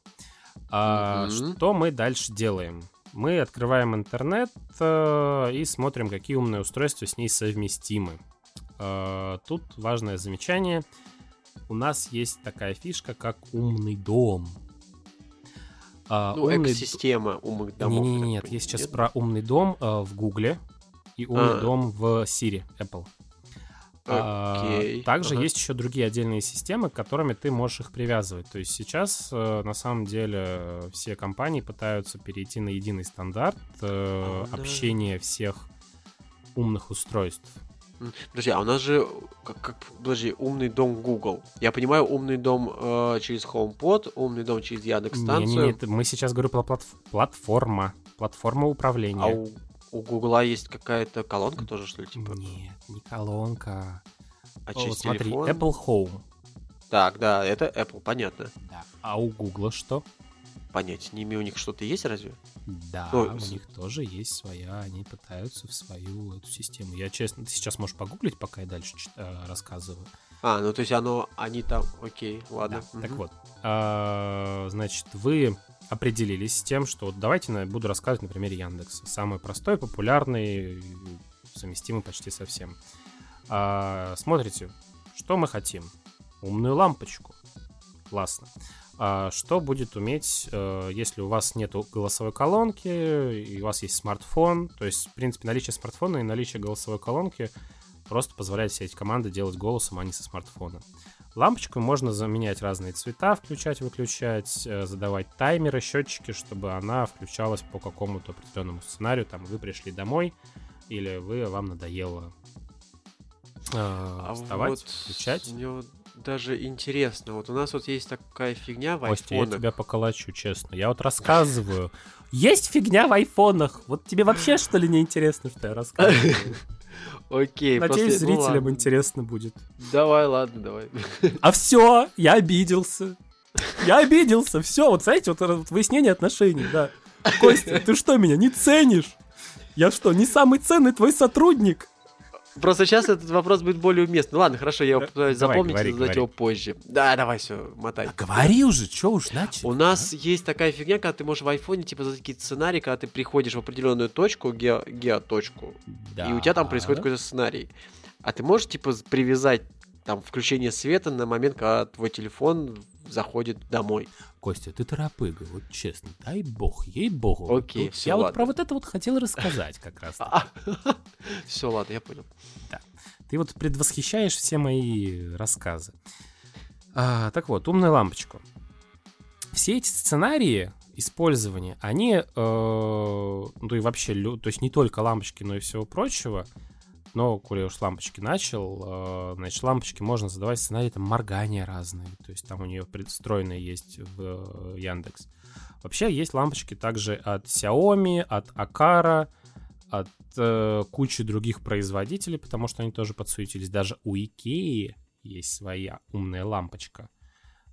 А, Мгм. Что мы дальше делаем? Мы открываем интернет э, и смотрим, какие умные устройства с ней совместимы. А, Тут важное замечание. У нас есть такая фишка, как умный дом. А, Ну, умный экосистема умных домов. не, не, я так нет, понимаю, я сейчас нет? про умный дом э, в Гугле и умный А. дом в Siri, Apple. А, Окей, Также ага. есть еще другие отдельные системы, к которыми ты можешь их привязывать. То есть сейчас, э, на самом деле, э, все компании пытаются перейти на единый стандарт э, А, да. общения всех умных устройств. Подожди, а у нас же, как, как- подожди, умный дом Google. Я понимаю, умный дом э, через HomePod, умный дом через Яндекс станцию. Не-не-не, это- мы сейчас говорим про платф- платформа. Платформа управления. А у, у Гугла есть какая-то колонка тоже, что ли, типа? Нет, не колонка. А О, через смотри, телефон? Apple Home. Так, да, это Apple, понятно. Да. А у Google что? Понять, не имею у них что-то есть разве? Да, Ну, у с- них тоже есть своя, они пытаются в свою эту систему. Я честно, ты сейчас можешь погуглить, пока я дальше чит- э, рассказываю. А, ну то есть оно, они там, окей, ладно. Да, Так мгм. вот, а, значит, вы определились с тем, что вот давайте на- буду рассказывать на примере Яндекса. Самый простой, популярный, совместимый почти со всем. А, смотрите, что мы хотим? Умную лампочку. Классно. А что будет уметь, э, если у вас нет голосовой колонки, и у вас есть смартфон? То есть, в принципе, наличие смартфона и наличие голосовой колонки просто позволяет все эти команды делать голосом, а не со смартфона. Лампочку можно заменять разные цвета, включать, выключать, э, задавать таймеры, счетчики, чтобы она включалась по какому-то определенному сценарию. Там вы пришли домой, или вы вам надоело э, А вставать, вот включать. Мне вот даже интересно, вот у нас вот есть такая фигня в Костя, я айфонах. тебя поколочу, честно. Я вот рассказываю. Есть фигня в айфонах. Вот тебе вообще, что ли, не интересно, что я рассказываю? Окей, Надеюсь, после- ну зрителям ладно. интересно будет. Давай, ладно, давай. А все, я обиделся. Я обиделся, все, вот знаете, вот, вот выяснение отношений, да. Костя, ты что, меня не ценишь? Я что, не самый ценный твой сотрудник? Просто сейчас этот вопрос будет более уместный. Ладно, хорошо, я его Да, попытаюсь давай, запомнить говори, и задать говори. его позже. Да, давай, все, мотай. говори уже, что уж начал. У нас есть такая фигня, когда ты можешь в айфоне типа задать какие-то сценарии, когда ты приходишь в определенную точку, ге- геоточку, и у тебя там происходит какой-то сценарий. А ты можешь типа привязать там включение света на момент, когда твой телефон заходит домой. Костя, ты торопыга, вот честно, дай бог, ей-богу. Вот Окей, тут всё, Я вот ладно. про вот это вот хотел рассказать как раз. Все, ладно, я понял. Ты вот предвосхищаешь все мои рассказы. А, так вот, умную лампочку. Все эти сценарии использования, они, э, ну и вообще, то есть не только лампочки, но и всего прочего, но, коли уж лампочки начал, э, значит, лампочки можно задавать сценарии, там, моргания разные, то есть там у нее предстроенные есть в э, Яндекс. Вообще есть лампочки также от Xiaomi, от Akara, от э, кучи других производителей, потому что они тоже подсуетились. Даже у Икеи есть своя умная лампочка.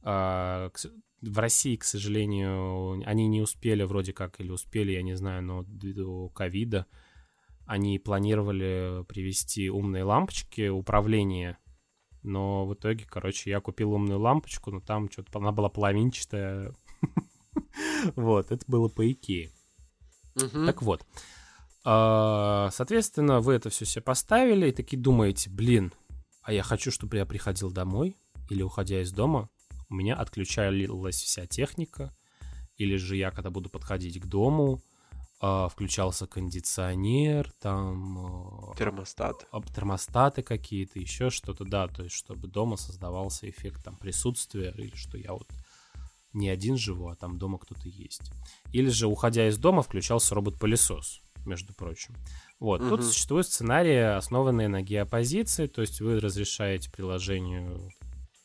С- в России, к сожалению, они не успели вроде как, или успели, я не знаю, но до ковида они планировали привести умные лампочки, управление, но в итоге, короче, я купил умную лампочку, но там что-то она была половинчатая. Вот, это было по Икее. Мгм. Так вот, а, соответственно, вы это все себе поставили и такие думаете, блин, а я хочу, чтобы я приходил домой или уходя из дома, у меня отключалась вся техника, или же я, когда буду подходить к дому, включался кондиционер, там а, Термостат. термостаты какие-то, еще что-то, да, то есть чтобы дома создавался эффект там присутствия, или что я вот не один живу, а там дома кто-то есть. Или же, уходя из дома, включался робот-пылесос, между прочим. Вот, тут Мгм. существуют сценарии, основанные на геопозиции, то есть вы разрешаете приложению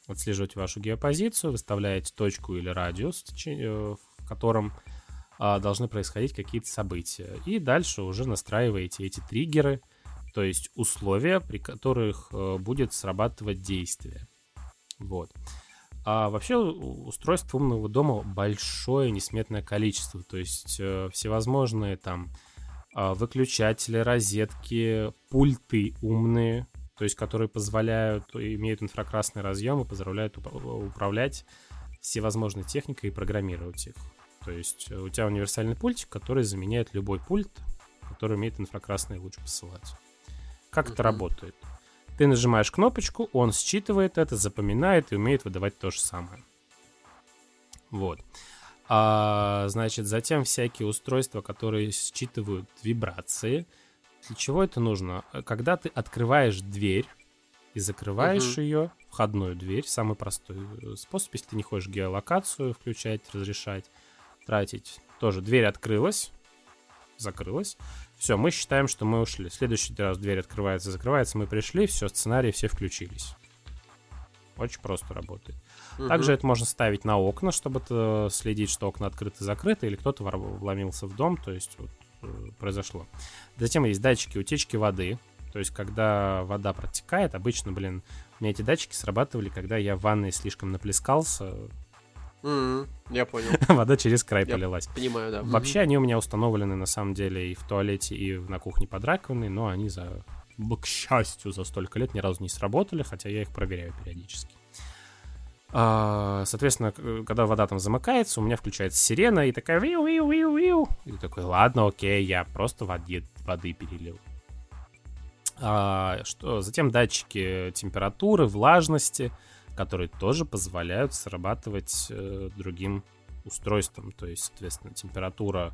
отслеживать вашу геопозицию, выставляете точку или радиус, в в котором а, должны происходить какие-то события. И дальше уже настраиваете эти триггеры, то есть условия, при которых э, будет срабатывать действие. Вот. А вообще устройств умного дома большое несметное количество. То есть э, всевозможные там а, выключатели, розетки, пульты умные, то есть которые позволяют, имеют инфракрасный разъем и позволяют уп- управлять всевозможной техникой и программировать их. То есть э, у тебя универсальный пультик, который заменяет любой пульт, который умеет инфракрасный луч посылать. Как это работает? Ты нажимаешь кнопочку, он считывает это, запоминает и умеет выдавать то же самое. Вот. А, значит, затем всякие устройства, которые считывают вибрации. Для чего это нужно? Когда ты открываешь дверь и закрываешь Мгм. ее, входную дверь, самый простой э, способ, если ты не хочешь геолокацию включать, разрешать, тратить. Тоже дверь открылась, закрылась. Все, мы считаем, что мы ушли. Следующий раз дверь открывается, закрывается, мы пришли, все, сценарии все включились. Очень просто работает. Мгм. Также это можно ставить на окна, чтобы следить, что окна открыты закрыты, или кто-то вломился в дом, то есть вот, э, произошло. Затем есть датчики утечки воды, То есть, когда вода протекает, обычно, блин, у меня эти датчики срабатывали, когда я в ванной слишком наплескался. Mm-hmm, я понял. Вода через край я полилась. Понимаю, да. Вообще, mm-hmm. они у меня установлены на самом деле и в туалете, и на кухне под раковиной, но они за к счастью, за столько лет ни разу не сработали, хотя я их проверяю периодически. А, соответственно, когда вода там замыкается, у меня включается сирена и такая виу виу виу виу И такой, ладно, окей, я просто воды, воды перелил. А, что, затем датчики температуры, влажности, которые тоже позволяют срабатывать э, другим устройствам. То есть, соответственно, температура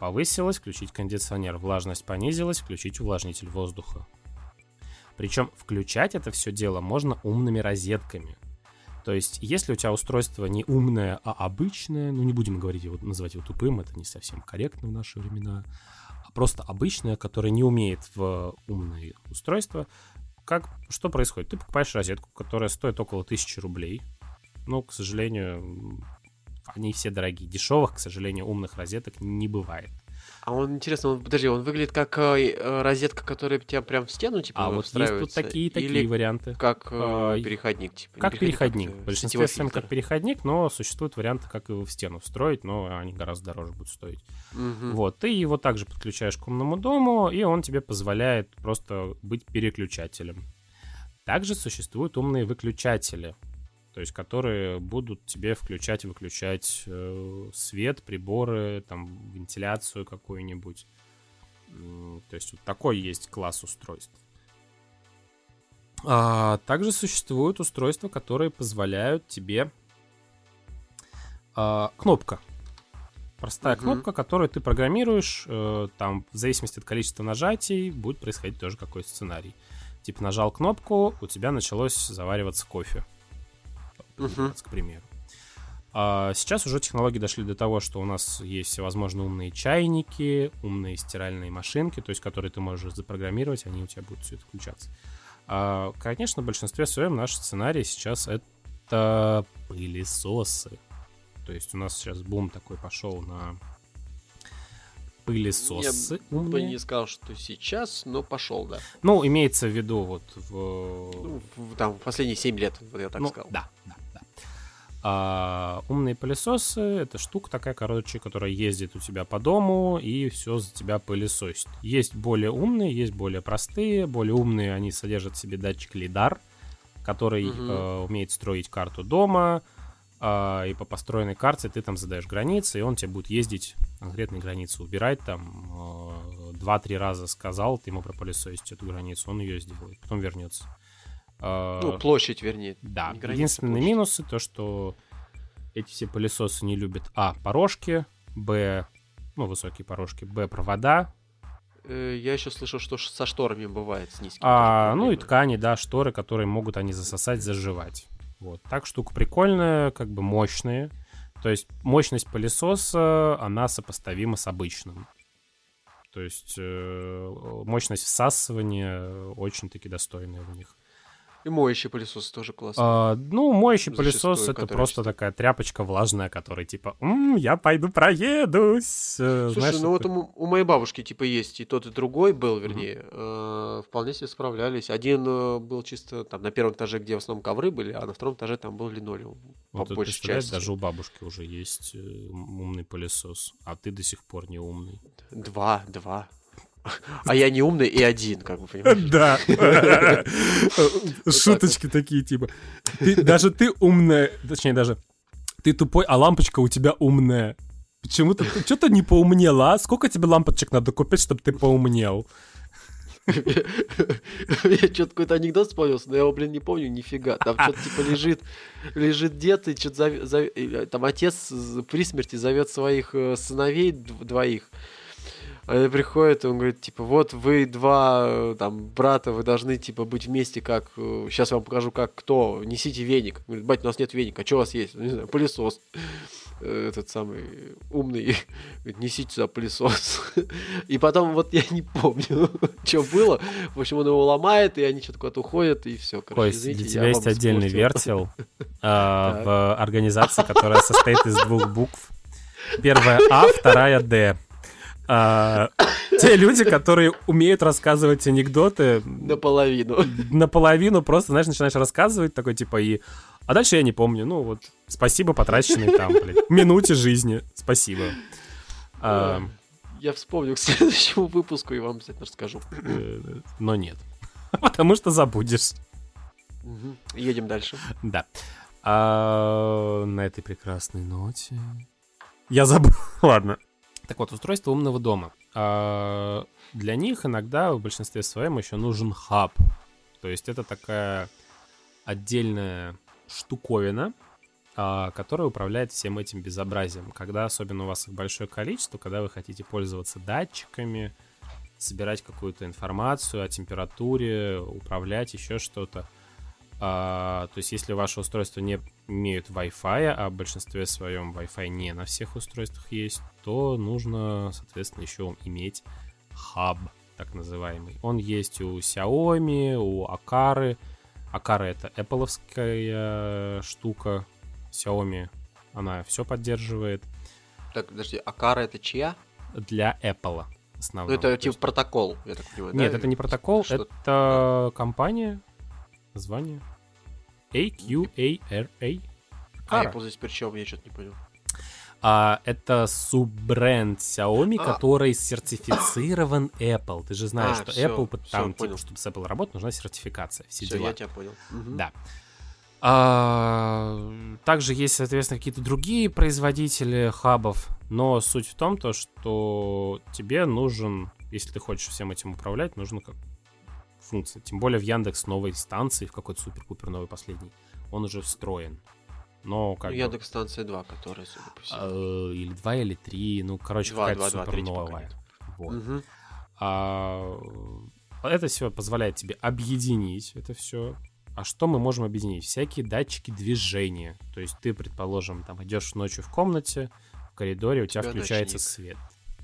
повысилась, включить кондиционер, влажность понизилась, включить увлажнитель воздуха. Причем включать это все дело можно умными розетками. То есть, если у тебя устройство не умное, а обычное, ну не будем говорить его, называть его тупым, это не совсем корректно в наши времена, а просто обычное, которое не умеет в умные устройства, как, что происходит? Ты покупаешь розетку, которая стоит около тысячи рублей. Ну, к сожалению, они все дорогие. Дешевых, к сожалению, умных розеток не бывает. А он, интересно, он, подожди, он выглядит как э, э розетка, которая тебя прям в стену, типа, А вот есть тут такие такие Или варианты. как э, а, переходник, типа? Как переходник. В большинстве своем как переходник, но существуют варианты, как его в стену встроить, но они гораздо дороже будут стоить. Вот, ты его также подключаешь к умному дому, и он тебе позволяет просто быть переключателем. Также существуют умные выключатели то есть которые будут тебе включать и выключать э, свет, приборы, там, вентиляцию какую-нибудь. То есть вот такой есть класс устройств. А, также существуют устройства, которые позволяют тебе... А, кнопка. Простая uh-huh. кнопка, которую ты программируешь, э, там, в зависимости от количества нажатий, будет происходить тоже какой-то сценарий. Типа нажал кнопку, у тебя началось завариваться кофе uh-huh. к примеру. А сейчас уже технологии дошли до того, что у нас есть всевозможные умные чайники, умные стиральные машинки, то есть которые ты можешь запрограммировать, они у тебя будут все это включаться. А, конечно, в большинстве своем наш сценарий сейчас это пылесосы. То есть у нас сейчас бум такой пошел на пылесосы. Я умные. бы не сказал, что сейчас, но пошел, да. Ну, имеется в виду вот в... Ну, в там, в последние 7 лет, вот я так ну, сказал. Да, да. А умные пылесосы — это штука такая, короче, которая ездит у тебя по дому и все за тебя пылесосит. Есть более умные, есть более простые. Более умные, они содержат в себе датчик лидар, который угу. э, умеет строить карту дома, э, и по построенной карте ты там задаешь границы, и он тебе будет ездить конкретные границы убирать там. Э, два-три раза сказал, ты ему пропылесосить эту границу, он ее сделает, потом вернется. А, ну, площадь, вернее. Да. Единственные минусы то, что эти все пылесосы не любят А. Порожки, Б. Ну, высокие порожки, Б. Провода. Э, я еще слышал, что со шторами бывает с низкими. А, ну и ткани, да, шторы, которые могут они засосать, заживать. Вот. Так штука прикольная, как бы мощная. То есть мощность пылесоса, она сопоставима с обычным. То есть э, мощность всасывания очень-таки достойная у них. И моющий пылесос тоже классно. А, ну, моющий пылесос это просто такая тряпочка влажная, которая типа, М, я пойду проедусь. Э, Слушай, Знаешь, ну вот у, у моей бабушки типа есть и тот, и другой был, вернее, mm-hmm. э, вполне себе справлялись. Один э, был чисто там на первом этаже, где в основном ковры были, а на втором этаже там был линолеум. Вот по большей части. даже у бабушки уже есть э, умный пылесос, а ты до сих пор не умный. Два, два. А я не умный и один, как бы, понимаешь? Да. Шуточки такие, типа. Даже ты умная, точнее, даже ты тупой, а лампочка у тебя умная. Почему ты что-то не поумнела, а? Сколько тебе лампочек надо купить, чтобы ты поумнел? Я что-то какой-то анекдот вспомнился, но я его, блин, не помню нифига. Там что-то типа лежит, лежит дед, и что-то там отец при смерти зовет своих э, сыновей двоих. Они приходят, и он говорит, типа, вот вы два э, там брата, вы должны, типа, быть вместе, как... Сейчас э, я вам покажу, как кто. Несите веник. Говорит, бать, у нас нет веника, а что у вас есть? Не знаю, пылесос. Э, этот самый умный. Говорит, несите сюда пылесос. И потом, вот я не помню, что было. В общем, он его ломает, и они что-то куда-то уходят, и все. Короче, извините, для тебя есть отдельный вертел а, в организации, которая состоит из двух букв. Первая А, вторая Д. А, те люди, которые умеют рассказывать анекдоты... Наполовину. Наполовину просто, знаешь, начинаешь рассказывать такой, типа, и... А дальше я не помню. Ну, вот, спасибо, потраченный там, блядь, минуте жизни. Спасибо. А, я вспомню к следующему выпуску и вам обязательно расскажу. Э, но нет. Потому что забудешь. Едем дальше. Да. А, на этой прекрасной ноте... Я забыл. Ладно. Так вот, устройство умного дома. А, для них иногда в большинстве своем еще нужен хаб. То есть это такая отдельная штуковина, а, которая управляет всем этим безобразием. Когда особенно у вас их большое количество, когда вы хотите пользоваться датчиками, собирать какую-то информацию о температуре, управлять еще что-то. А, то есть, если ваши устройства не имеют Wi-Fi, а в большинстве своем Wi-Fi не на всех устройствах есть, то нужно, соответственно, еще иметь хаб, так называемый. Он есть у Xiaomi, у Akara. Akara это Apple штука, Xiaomi, она все поддерживает. Так, подожди, Акара это чья? Для Apple основном. Ну, это типа есть... протокол, я так понимаю, Нет, да? это не протокол, Что? это компания, название. AQARA. А, Apple здесь при чем? Я что-то не понял. А, это суббренд Xiaomi, а. который сертифицирован Apple. Ты же знаешь, а, что все, Apple, там, все, типа, чтобы с Apple работать, нужна сертификация. Все, все дела. я тебя понял. Угу. Да. А, также есть, соответственно, какие-то другие производители хабов, но суть в том, то, что тебе нужен, если ты хочешь всем этим управлять, нужно как функция. Тем более в Яндекс новой станции, в какой-то супер-пупер новый последний, он уже встроен. Но как ну, Яндекс станция 2, которая, судя по всему. А, или 2, или 3, ну, короче, какая-то супер новая. Вот. Угу. А, это все позволяет тебе объединить это все а что мы можем объединить? Всякие датчики движения. То есть ты, предположим, там идешь ночью в комнате, в коридоре, у тебя, тебя включается ночник. свет.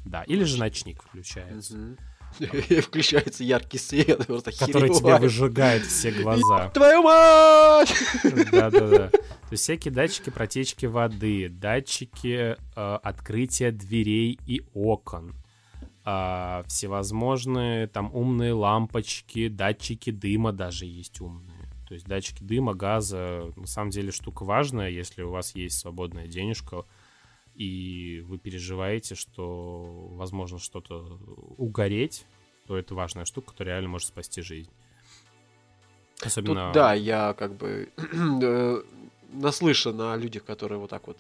Да, или же ночник включается. Включается яркий свет, просто Который тебе выжигает все глаза. Твою мать! Да-да-да. То есть всякие датчики протечки воды, датчики э, открытия дверей и окон, э, всевозможные там умные лампочки, датчики дыма даже есть умные. То есть датчики дыма, газа, на самом деле штука важная, если у вас есть свободная денежка, и вы переживаете, что возможно что-то угореть, то это важная штука, которая реально может спасти жизнь. Особенно... Тут, да, я как бы э, наслышан о людях, которые вот так вот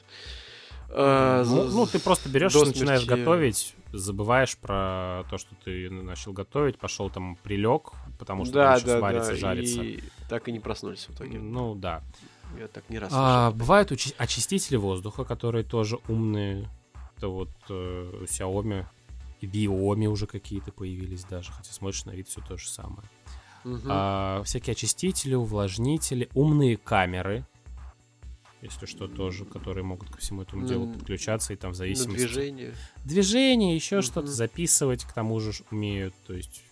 Э, ну, ну, ты просто берешь, начинаешь готовить, забываешь про то, что ты начал готовить, пошел там прилег, потому что да, да, сварится, да, жарится. И так и не проснулись в итоге. Ну да. Я так не раз. А, бывают учи- очистители воздуха, которые тоже умные. Это вот э, Xiaomi и Xiaomi уже какие-то появились даже, хотя смотришь на вид все то же самое. Угу. А, всякие очистители, увлажнители, умные камеры, если что, тоже, которые могут ко всему этому делу подключаться и там в зависимости... Движение. Движение, еще mm-hmm. что-то записывать, к тому же умеют, то есть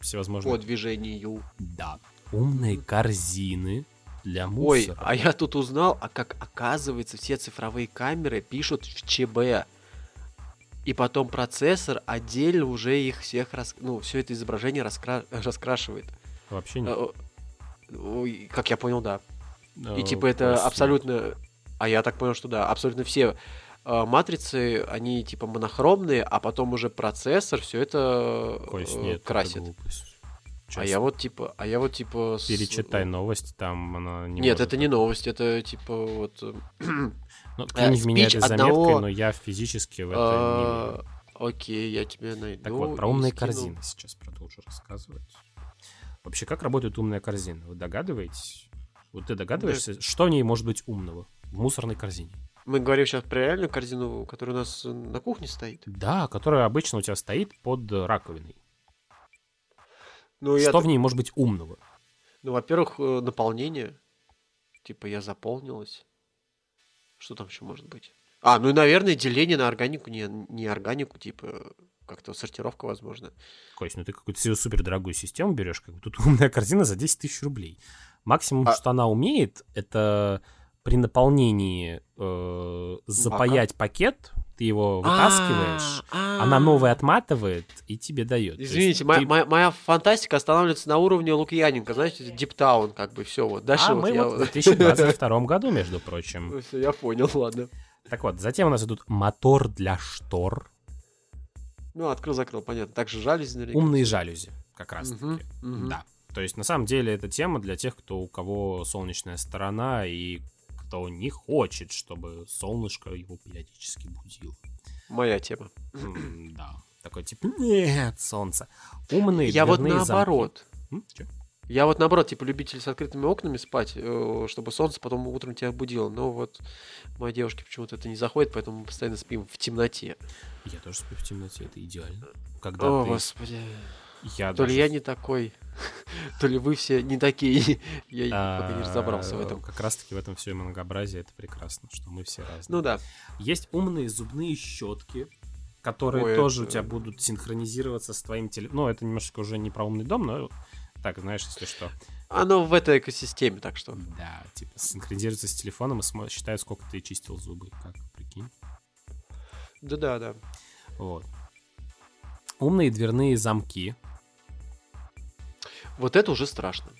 всевозможные... По движению. Да. Умные корзины для мусора. Ой, а я тут узнал, а как оказывается все цифровые камеры пишут в ЧБ. И потом процессор отдельно уже их всех, рас... ну, все это изображение раскра... раскрашивает. Вообще нет. Как я понял, да. И типа это абсолютно... А я так понял, что да, абсолютно все э, матрицы, они типа монохромные, а потом уже процессор все это Кость, э, нет, красит. Это а я вот типа, а я вот типа... Перечитай с... новость, там она не Нет, это не новость, это типа вот... Э, ну, кинь в меня этой заметкой, одного... но я физически в это не а, верю. Окей, я тебя найду. Так вот, про умные корзины сейчас продолжу рассказывать. Вообще, как работает умная корзина? Вы догадываетесь? Вот ты догадываешься, да. что в ней может быть умного в мусорной корзине? Мы говорим сейчас про реальную корзину, которая у нас на кухне стоит. Да, которая обычно у тебя стоит под раковиной. Ну, что я... в ней может быть умного? Ну, во-первых, э, наполнение. Типа я заполнилась. Что там еще может быть? А, ну и, наверное, деление на органику, не, не органику, типа как-то сортировка, возможно. Кость, ну ты какую-то супер дорогую систему берешь, как бы тут умная корзина за 10 тысяч рублей. Максимум, а... что она умеет, это при наполнении э, запаять Мака? пакет, Ты его вытаскиваешь, она новый отматывает и тебе дает. Извините, моя, фантастика останавливается на уровне Лукьяненко, знаете, Диптаун, как бы все вот. Дальше а мы вот в 2022 году, между прочим. Все, я понял, ладно. Так вот, затем у нас идут мотор для штор. Ну, открыл-закрыл, понятно. Также жалюзи наверняка. Умные жалюзи, как раз таки. Да. То есть, на самом деле, это тема для тех, кто у кого солнечная сторона и кто не хочет, чтобы солнышко его периодически будило. Моя тема. Да. Такой типа, нет, солнце. Умные Я вот наоборот. Я вот наоборот, типа, любитель с открытыми окнами спать, э, чтобы солнце потом утром тебя будило. Но вот моей девушке почему-то это не заходит, поэтому мы постоянно спим в темноте. Я тоже сплю в темноте, это идеально. Когда О, ты... господи. Я То ли даже я не такой, то ли вы все не такие. Я пока не разобрался в А, этом. Как раз таки в этом все многообразие, это прекрасно, что мы все разные. Ну да. Есть умные зубные щетки, которые Ой, тоже у это- тебя будут синхронизироваться с твоим телефоном. Ну, это немножечко уже не про умный дом, но так, знаешь, если что. Оно в этой экосистеме, так что. Да, типа синхронизируется с телефоном и смо- считает, сколько ты чистил зубы. Как, прикинь. Да-да, да. Вот. Умные дверные замки. Вот это уже страшно.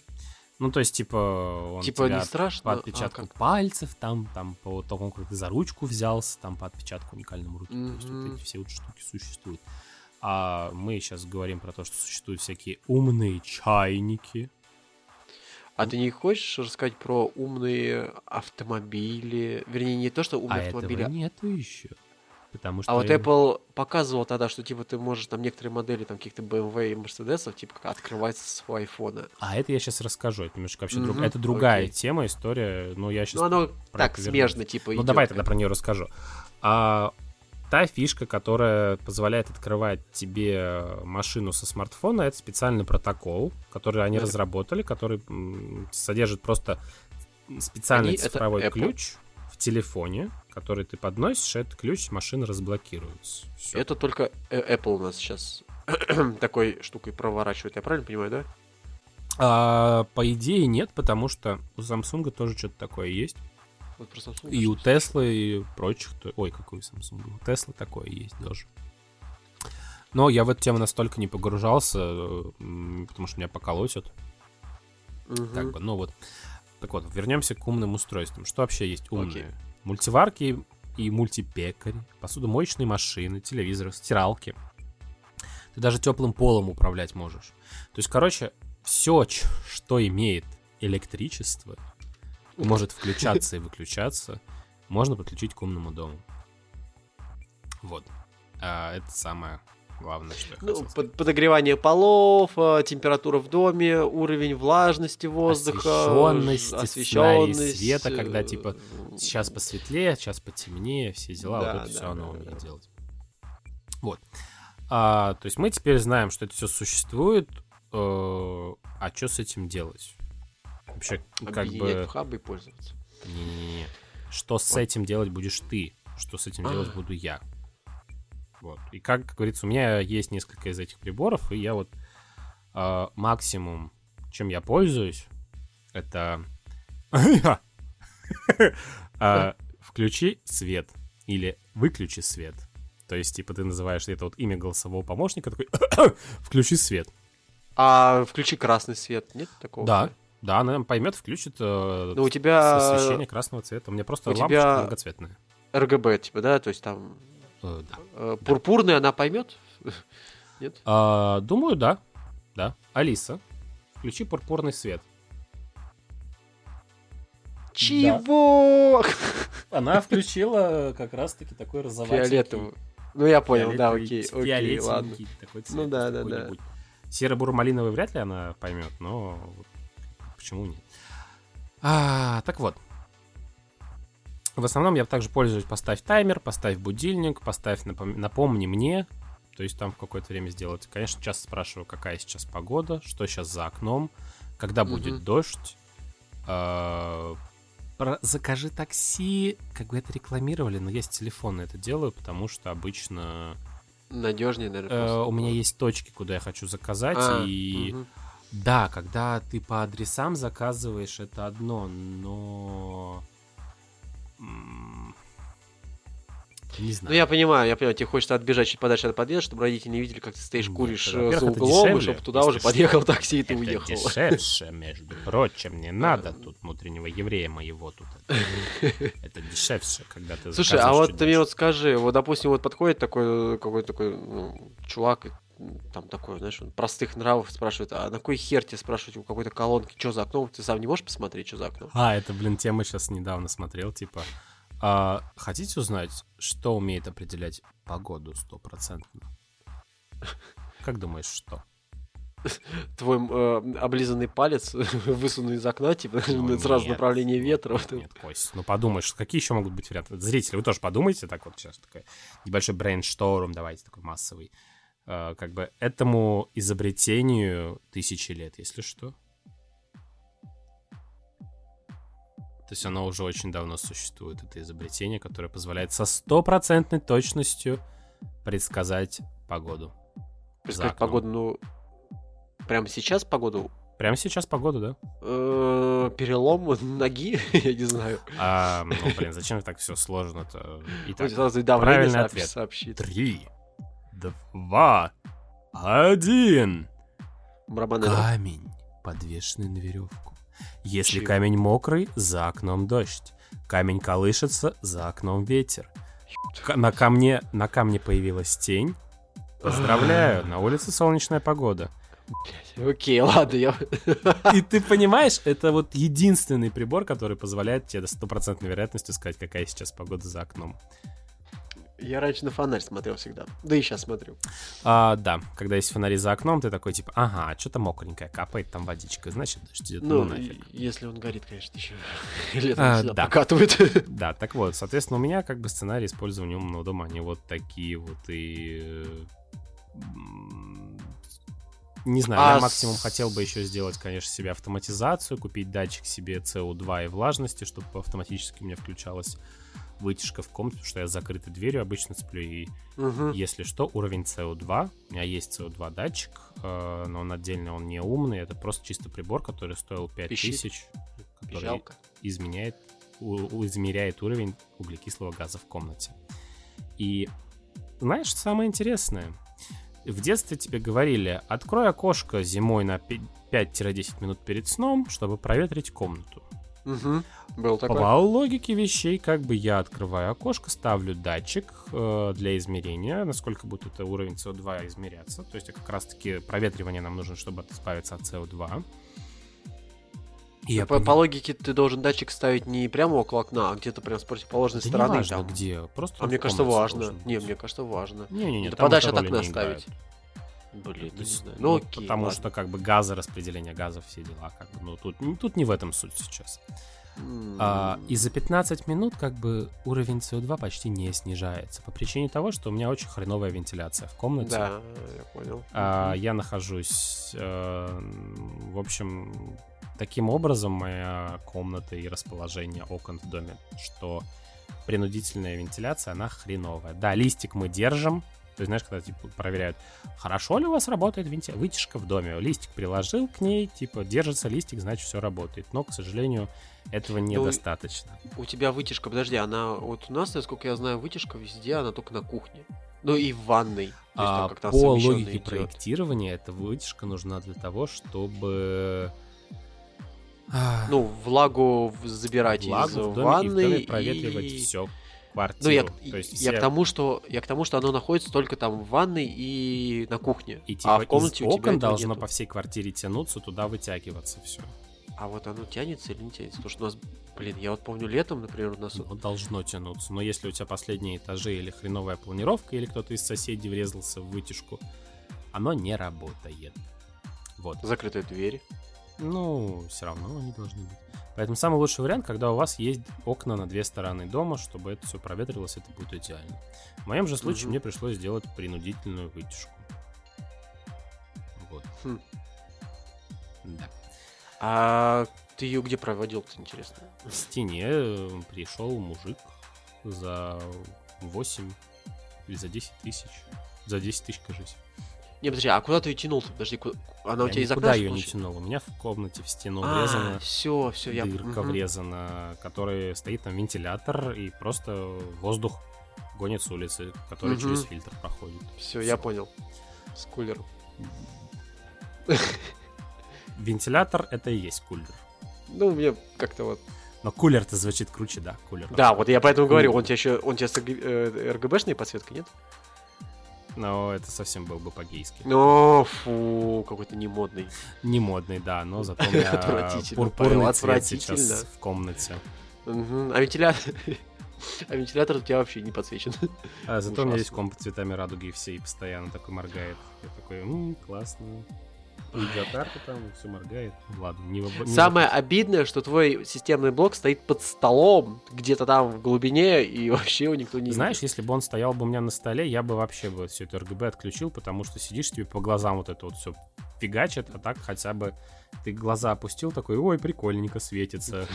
Ну, то есть, типа, он Типа тебя не страшно, по а отпечатку как? пальцев, там, там, по тому, как ты за ручку взялся, там, по отпечатку уникальному руки. То есть, вот эти все вот штуки существуют. А мы сейчас говорим про то, что существуют всякие умные чайники. А ты не хочешь рассказать про умные автомобили? Вернее, не то, что А умные этого автомобили, нету еще. Потому что... А вот Apple показывал тогда, что типа ты можешь там некоторые модели там каких-то BMW и Mercedes типа как открывается с своего айфона. А это я сейчас расскажу. Это немножко вообще друг- Мгм, Это другая окей. тема, история. Но я сейчас... Ну оно так смежно типа Ну идёт давай тогда про нее расскажу. А, та фишка, которая позволяет открывать тебе машину со смартфона, это специальный протокол, который они Да. разработали, который содержит просто специальный Они- цифровой Apple. ключ в телефоне, который ты подносишь, этот ключ машина разблокируется. Всё. Это только э, Apple у нас сейчас такой штукой проворачивает, я правильно понимаю, да? А, по идее нет, потому что у Samsung тоже что-то такое есть. Вот про Samsung И у. Теслы, и прочих. Ой, какой у Samsung? У Теслы такое есть тоже. Но я в эту тему настолько не погружался, э, потому что меня поколотят. Мгм. Как бы, ну вот. Так вот, вернемся к умным устройствам. Что вообще есть умные? Окей. Мультиварки и мультипекари, посудомоечные машины, телевизоры, стиралки. Ты даже теплым полом управлять можешь. То есть, короче, все, что имеет электричество, может включаться и выключаться, можно подключить к умному дому. Вот. А, это самое главное, что я Ну, под- подогревание полов, э, температура в доме, уровень влажности воздуха, Освещенность, освещенность, света, когда, э, типа, Сейчас посветлее, сейчас потемнее, все дела, Да, вот это да, все да, оно да, умеет да. делать. Вот. А, то есть мы теперь знаем, что это все существует. э, а что с этим делать? Вообще, как бы... в хабы и пользоваться. Не-не-не. Что с этим делать будешь ты? Что с этим делать буду я? Вот. И как говорится, у меня есть несколько из этих приборов, и я вот э, максимум, чем я пользуюсь, это а, включи свет или выключи свет. То есть, типа, ты называешь это вот имя голосового помощника, такой, включи свет. А включи красный свет, нет такого? Да, да, она поймет, включит э, Ну, у тебя освещение красного цвета. У меня просто у лампочка тебя- многоцветная. РГБ, типа, да, то есть там Э, да. э, пурпурный она поймет? Нет? А, думаю, да. Да. Алиса, включи пурпурный свет. Чего? Она включила как раз-таки такой розоватенький. Фиолетовый. Ну, я понял, да, окей, окей, ладно. такой цвет. Ну да, да, да. Серо-буро-малиновый вряд ли она поймет, но почему нет? А, так вот. В основном я также пользуюсь поставь таймер, поставь будильник, поставь напом- напомни мне. То есть там в какое-то время сделать. Конечно, часто спрашиваю, какая сейчас погода, что сейчас за окном, когда будет Мгм. дождь. А, про закажи такси, как бы это рекламировали, но я с телефона это делаю, потому что обычно Надежнее, э, наверное. у меня есть точки, куда я хочу заказать, А, и да, когда ты по адресам заказываешь, это одно, но Не знаю. Ну, я понимаю, я понимаю, тебе хочется отбежать чуть подальше от подъезда, чтобы родители не видели, как ты стоишь, куришь это, э, за углом, и дешевле, чтобы туда уже подъехал такси, и ты Это уехал. дешевше, между прочим, не надо тут внутреннего еврея моего тут. Это дешевше, когда ты Слушай, а вот ты мне вот скажи, вот, допустим, вот подходит такой, какой-то такой ну, чувак, и, там такой, знаешь, он простых нравов спрашивает, а на кой хер тебе спрашивать у какой-то колонки, что за окном, ты сам не можешь посмотреть, что за окном? А, это, блин, тема сейчас недавно смотрел, типа... а, хотите узнать, что умеет определять погоду стопроцентно? Как думаешь, что? Твой э, облизанный палец высунул из окна, типа, Ну, сразу нет, направление ветра. Нет, нет, Кость, ну подумаешь, какие еще могут быть варианты? Зрители, вы тоже подумайте, так вот сейчас такой небольшой брейншторм, давайте такой массовый. Э, как бы этому изобретению тысячи лет, если что. То есть оно уже очень давно существует, это изобретение, которое позволяет со стопроцентной точностью предсказать погоду. Предсказать погоду, ну, прямо сейчас погоду? Прямо сейчас погоду, да? Э, Перелом ноги, я не знаю. А, ну, блин, зачем так все сложно-то? Итак, правильный ответ. Три, два, один. Дробь. Камень, подвешенный на веревку. Если Чего? камень мокрый, за окном дождь. Камень колышется, за окном ветер. К- на, камне, на камне появилась тень. Поздравляю, на улице солнечная погода. Окей, ладно, я... И ты понимаешь, это вот единственный прибор, который позволяет тебе до стопроцентной вероятностью сказать, какая сейчас погода за окном. Я раньше на фонарь смотрел всегда. Да и сейчас смотрю. А, да, когда есть фонари за окном, ты такой типа, ага, что-то мокренькое, капает там водичка, значит дождь идет, ну, Ну, нафиг. если он горит, конечно, еще. Летом А, всегда да. покатывает. Да, так вот, соответственно, у меня как бы сценарий использования умного дома, они вот такие вот и... Не знаю, А я с- максимум хотел бы еще сделать, конечно, себе автоматизацию, купить датчик себе CO2 и влажности, чтобы автоматически у меня включалась вытяжка в комнате, потому что я с закрытой дверью обычно сплю, и Мгм. если что, уровень CO2, у меня есть CO2 датчик, э, но он отдельно, он не умный, это просто чисто прибор, который стоил 5000, который Жалко. изменяет, у- измеряет уровень углекислого газа в комнате. И знаешь, самое интересное? В детстве тебе говорили, открой окошко зимой на пи- 5-10 минут перед сном, чтобы проветрить комнату. Мгм. Был такой. По логике вещей, как бы я открываю окошко, ставлю датчик э, для измерения, насколько будет это уровень СО2 измеряться. То есть как раз-таки проветривание нам нужно, чтобы избавиться от СО2. И я по, по логике ты должен датчик ставить не прямо около окна, а где-то прям с противоположной Да не стороны. важно там. где, просто А мне кажется, важно. Не, мне кажется, важно. Не-не-не, Да там подальше это от роли окна не ставить. Блин, То не знаю. ну, Ну, окей, потому ладно. что как бы газораспределение газов, все дела, как бы, ну, тут, тут не в этом суть сейчас. М, А, и за 15 минут как бы уровень СО2 почти не снижается по причине того, что у меня очень хреновая вентиляция в комнате. Да, я понял. А, я нахожусь, э, в общем, таким образом моя комната и расположение окон в доме, что принудительная вентиляция, она хреновая. Да, листик мы держим, то есть, знаешь, когда типа проверяют, хорошо ли у вас работает венти... вытяжка в доме. Листик приложил к ней, типа, держится листик, значит, все работает. Но, к сожалению, этого недостаточно. У тебя вытяжка, подожди, она вот у нас, насколько я знаю, вытяжка везде, она только на кухне. Ну и в ванной. А, по логике идёт. проектирования, эта вытяжка нужна для того, чтобы... Ну, влагу забирать влагу из в доме и в доме проветривать и- все квартиру. Ну, я, То есть я все- к тому, что я к тому, что оно находится только там в ванной и на кухне. и типа а в комнате из окон должно нету. по всей квартире тянуться, туда вытягиваться все. А вот оно тянется или не тянется? Потому что у нас, блин, я вот помню летом, например, у нас Оно должно тянуться. Но если у тебя последние этажи или хреновая планировка, или кто-то из соседей врезался в вытяжку, оно не работает. Вот. закрытые двери. Ну, все равно они должны быть. Поэтому самый лучший вариант, когда у вас есть окна на две стороны дома, чтобы это все проветрилось, это будет идеально. В моем же случае Мгм. мне пришлось сделать принудительную вытяжку. Вот. Хм. Да. А ты ее где проводил, интересно? В стене э, пришел мужик за 8 или за 10 тысяч. За 10 тысяч, кажется. Не, подожди, а куда ты ее тянул-то? Подожди, ку- она у Я тебя из окна? ее не тянул. У меня в комнате в стену А, врезана все, все, я... дырка мгм. врезана, который стоит там вентилятор и просто воздух гонит с улицы, который Мгм. через фильтр проходит. Все, я Всё. понял. С кулером. Вентилятор — это и есть кулер. Ну, мне как-то вот... Но кулер-то звучит круче, да, кулер. Да, вот я поэтому говорю, Кулер. он тебе еще... Он тебе с э, RGB-шной подсветкой, нет? Но это совсем был бы по-гейски. О, фу, какой-то немодный. Не модный, да, но зато у меня пурпурный цвет сейчас в комнате. А вентилятор... А вентилятор у тебя вообще не подсвечен. А зато у меня есть комп цветами радуги все, и постоянно такой моргает. Я такой, м классно. Видеокарта там, все моргает. Ладно, не не Самое вопрос. обидное, что твой системный блок стоит под столом, где-то там в глубине, и вообще его никто не Знаешь, видит. если бы он стоял бы у меня на столе, я бы вообще бы все это RGB отключил, потому что сидишь, тебе по глазам вот это вот все фигачит, а так хотя бы ты глаза опустил, такой, ой, прикольненько светится.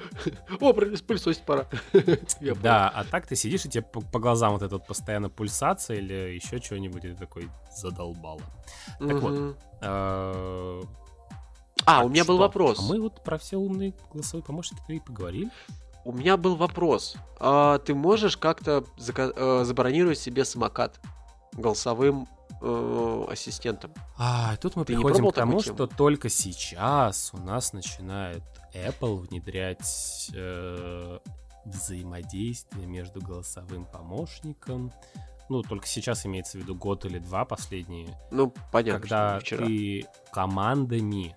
О, пылесосить пора. Да, а так ты сидишь, и тебе по, глазам вот эта вот постоянно пульсация или еще что-нибудь, и такой задолбало. так вот. А, так у меня был вопрос. А мы вот про все умные голосовые помощники и поговорили. У меня был вопрос. А, ты можешь как-то э, забронировать себе самокат голосовым э, ассистентом? А, тут мы Ты приходим к тому, что только сейчас у нас начинает Apple внедрять э, взаимодействие между голосовым помощником. Ну, только сейчас имеется в виду год или два последние, Ну, понятно, когда что ты командами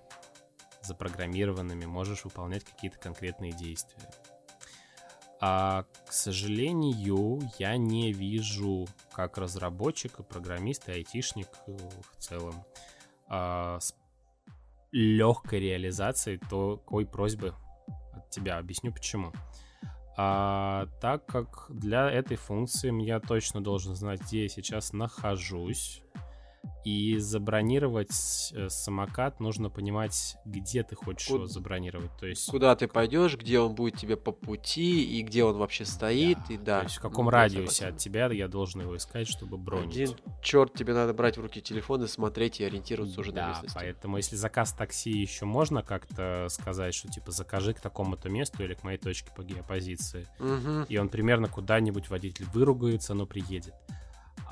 запрограммированными можешь выполнять какие-то конкретные действия. А, к сожалению, я не вижу, как разработчик, и программист, и айтишник э, в целом, а, с легкой реализацией такой просьбы от тебя. Объясню почему. А, так как для этой функции я точно должен знать, где я сейчас нахожусь, и забронировать э, самокат нужно понимать, где ты хочешь Куд- его забронировать. То есть Куда ты пойдешь, где он будет тебе по пути, и где он вообще стоит, и да. То есть в каком Ну, радиусе от тебя я должен его искать, чтобы бронить. Один черт, тебе надо брать в руки телефон и смотреть и ориентироваться уже на да, местности. поэтому если заказ такси еще можно как-то сказать, что типа закажи к такому-то месту или к моей точке по геопозиции, Мгм. и он примерно куда-нибудь водитель выругается, но приедет.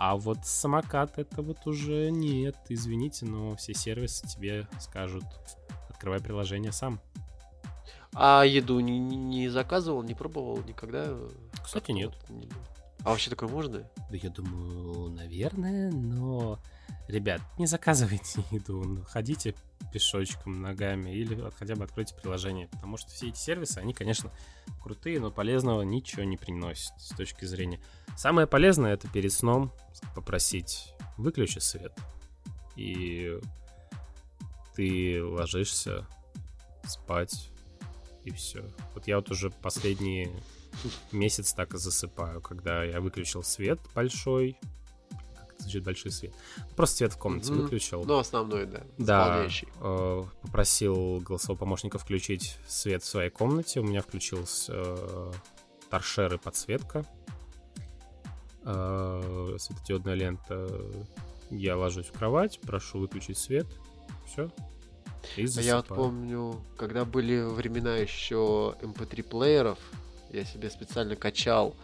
А вот самокат это вот уже нет, извините, но все сервисы тебе скажут, открывай приложение сам. А еду не, не- заказывал, не пробовал никогда? Кстати, нет. А вообще такое можно? Да я думаю, наверное, но... Ребят, не заказывайте еду, ну, ходите пешочком, ногами, или хотя бы откройте приложение, потому что все эти сервисы, они, конечно, крутые, но полезного ничего не приносят с точки зрения. Самое полезное это перед сном попросить выключи свет, и ты ложишься спать, и все. Вот я вот уже последние месяц так и засыпаю, когда я выключил свет большой. Звучит большой свет? Просто свет в комнате Мгм. выключил. Ну, основной, да. Да, э, попросил голосового помощника включить свет в своей комнате. У меня включился э, торшер и подсветка. Э, светодиодная лента. Я ложусь в кровать, прошу выключить свет. Все. И А я вот помню, когда были времена еще MP3 плееров, я себе специально качал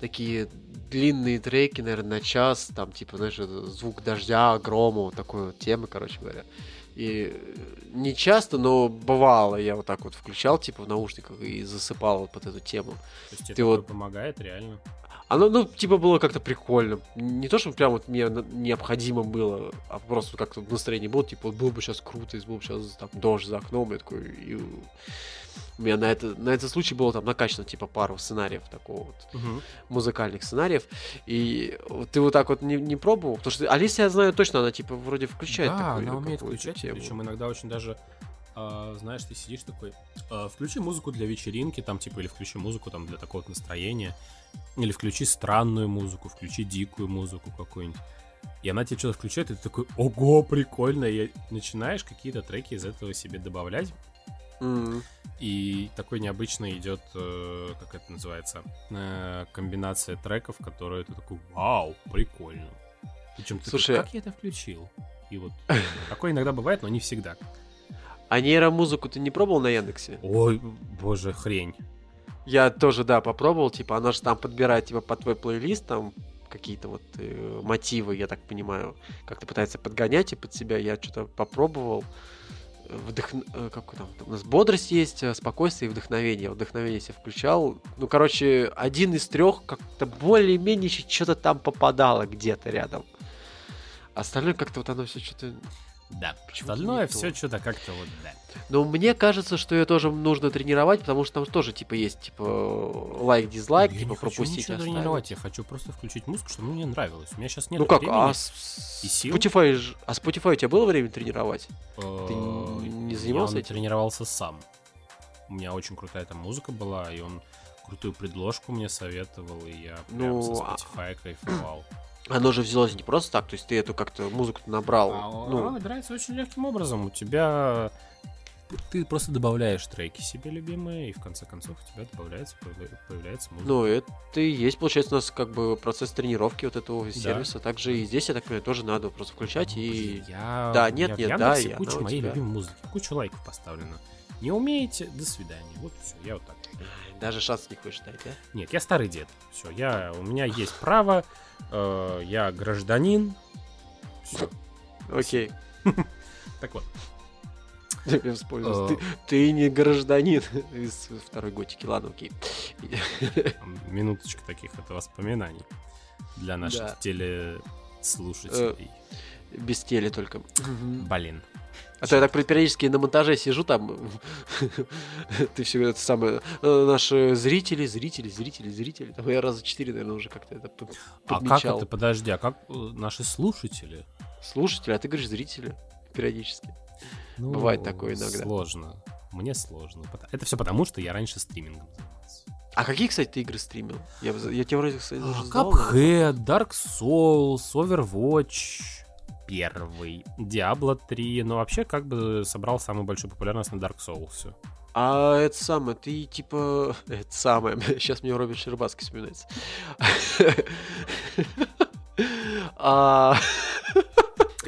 такие длинные треки, наверное, на час, там, типа, знаешь, это звук дождя, грома, вот такой вот темы, короче говоря. И э, не часто, но бывало, я вот так вот включал, типа, в наушниках и засыпал вот под эту тему. То есть ты такое вот- помогает реально? Оно, ну, типа, было как-то прикольно. Не то, что прям вот мне необходимо было, а просто как-то настроение было, типа, вот было бы сейчас круто, если был бы сейчас там дождь за окном, я такой, и у меня на, это, на этот случай было там накачано, типа, пару сценариев такого вот, музыкальных сценариев, и ты вот так вот не, не пробовал, потому что Алисия, я знаю точно, она, типа, вроде включает да, такую она умеет включать, тему. причем иногда очень даже, а, знаешь, ты сидишь такой, а, включи музыку для вечеринки, там, типа, или включи музыку там для такого настроения, или включи странную музыку, включи дикую музыку какую-нибудь. И она тебе что-то включает, и ты такой, ого, прикольно, и начинаешь какие-то треки из этого себе добавлять, М. и такой необычно идет, э, как это называется, э, комбинация треков, которые ты такой, вау, прикольно. Причем ты Слушай, как я это включил? И вот такое иногда бывает, но не всегда. А нейромузыку ты не пробовал на Яндексе? Ой, боже, хрень. Я тоже, да, попробовал, типа, она же там подбирает, типа, под твой плейлист, там, какие-то вот э, мотивы, я так понимаю, как-то пытается подгонять и под себя. Я что-то попробовал. Вдох... Э, как там? У нас бодрость есть, э, спокойствие и вдохновение. Вдохновение себе включал. Ну, короче, один из трех как-то более-менее что-то там попадало где-то рядом. Остальное как-то вот оно все что-то да. Остальное все что-то как-то вот, да. Но мне кажется, что ее тоже нужно тренировать, потому что там тоже, типа, есть, типа, лайк-дизлайк, типа, пропустить. Я не хочу тренировать, я хочу просто включить музыку, чтобы мне нравилось. У меня сейчас нет Ну как, а с... и сил. Spotify, а Spotify у тебя было время тренировать? Ты э, не занимался этим? тренировался сам. У меня очень крутая там музыка была, и он крутую предложку мне советовал, и я прям ну, со а Spotify кайфовал. Оно же взялось не просто так, то есть ты эту как-то музыку набрал. А, ну... Она набирается очень легким образом. У тебя ты просто добавляешь треки себе любимые, и в конце концов у тебя добавляется, появляется музыка. Ну, это и есть, получается, у нас как бы процесс тренировки вот этого да. сервиса. Также и здесь, я так понимаю, тоже надо просто включать ну, и... Я... Да, нет, я нет, да, и куча моей тебя... любимой музыки, куча лайков поставлено. Не умеете, до свидания. Вот все, я вот так. Даже шанс не хочешь дать, да? Нет, я старый дед. Все, я, у меня есть право, э, я гражданин. Все. Окей. Так вот. Я вспомнил. Ты, ты не гражданин из второй готики. Ладно, окей. Минуточка таких это воспоминаний для наших да. телеслушателей. Э, без теле только. Блин. А то я так периодически на монтаже сижу там, ты все это самое, э, наши зрители, зрители, зрители, зрители, там я раза четыре, наверное, уже как-то это подмечал. А как это, подожди, а как э, наши слушатели? Слушатели, а ты говоришь зрители периодически. Ну, Бывает такое иногда. Сложно. Мне сложно. Это все потому, что я раньше стримингом занимался. А какие, кстати, ты игры стримил? Я, я тебе вроде, кстати, уже Cuphead, Dark Souls, Overwatch, первый, Diablo 3, но вообще как бы собрал самую большую популярность на Dark Souls. А это самое, ты типа... Это самое, сейчас мне Робин Щербацкий вспоминается. А,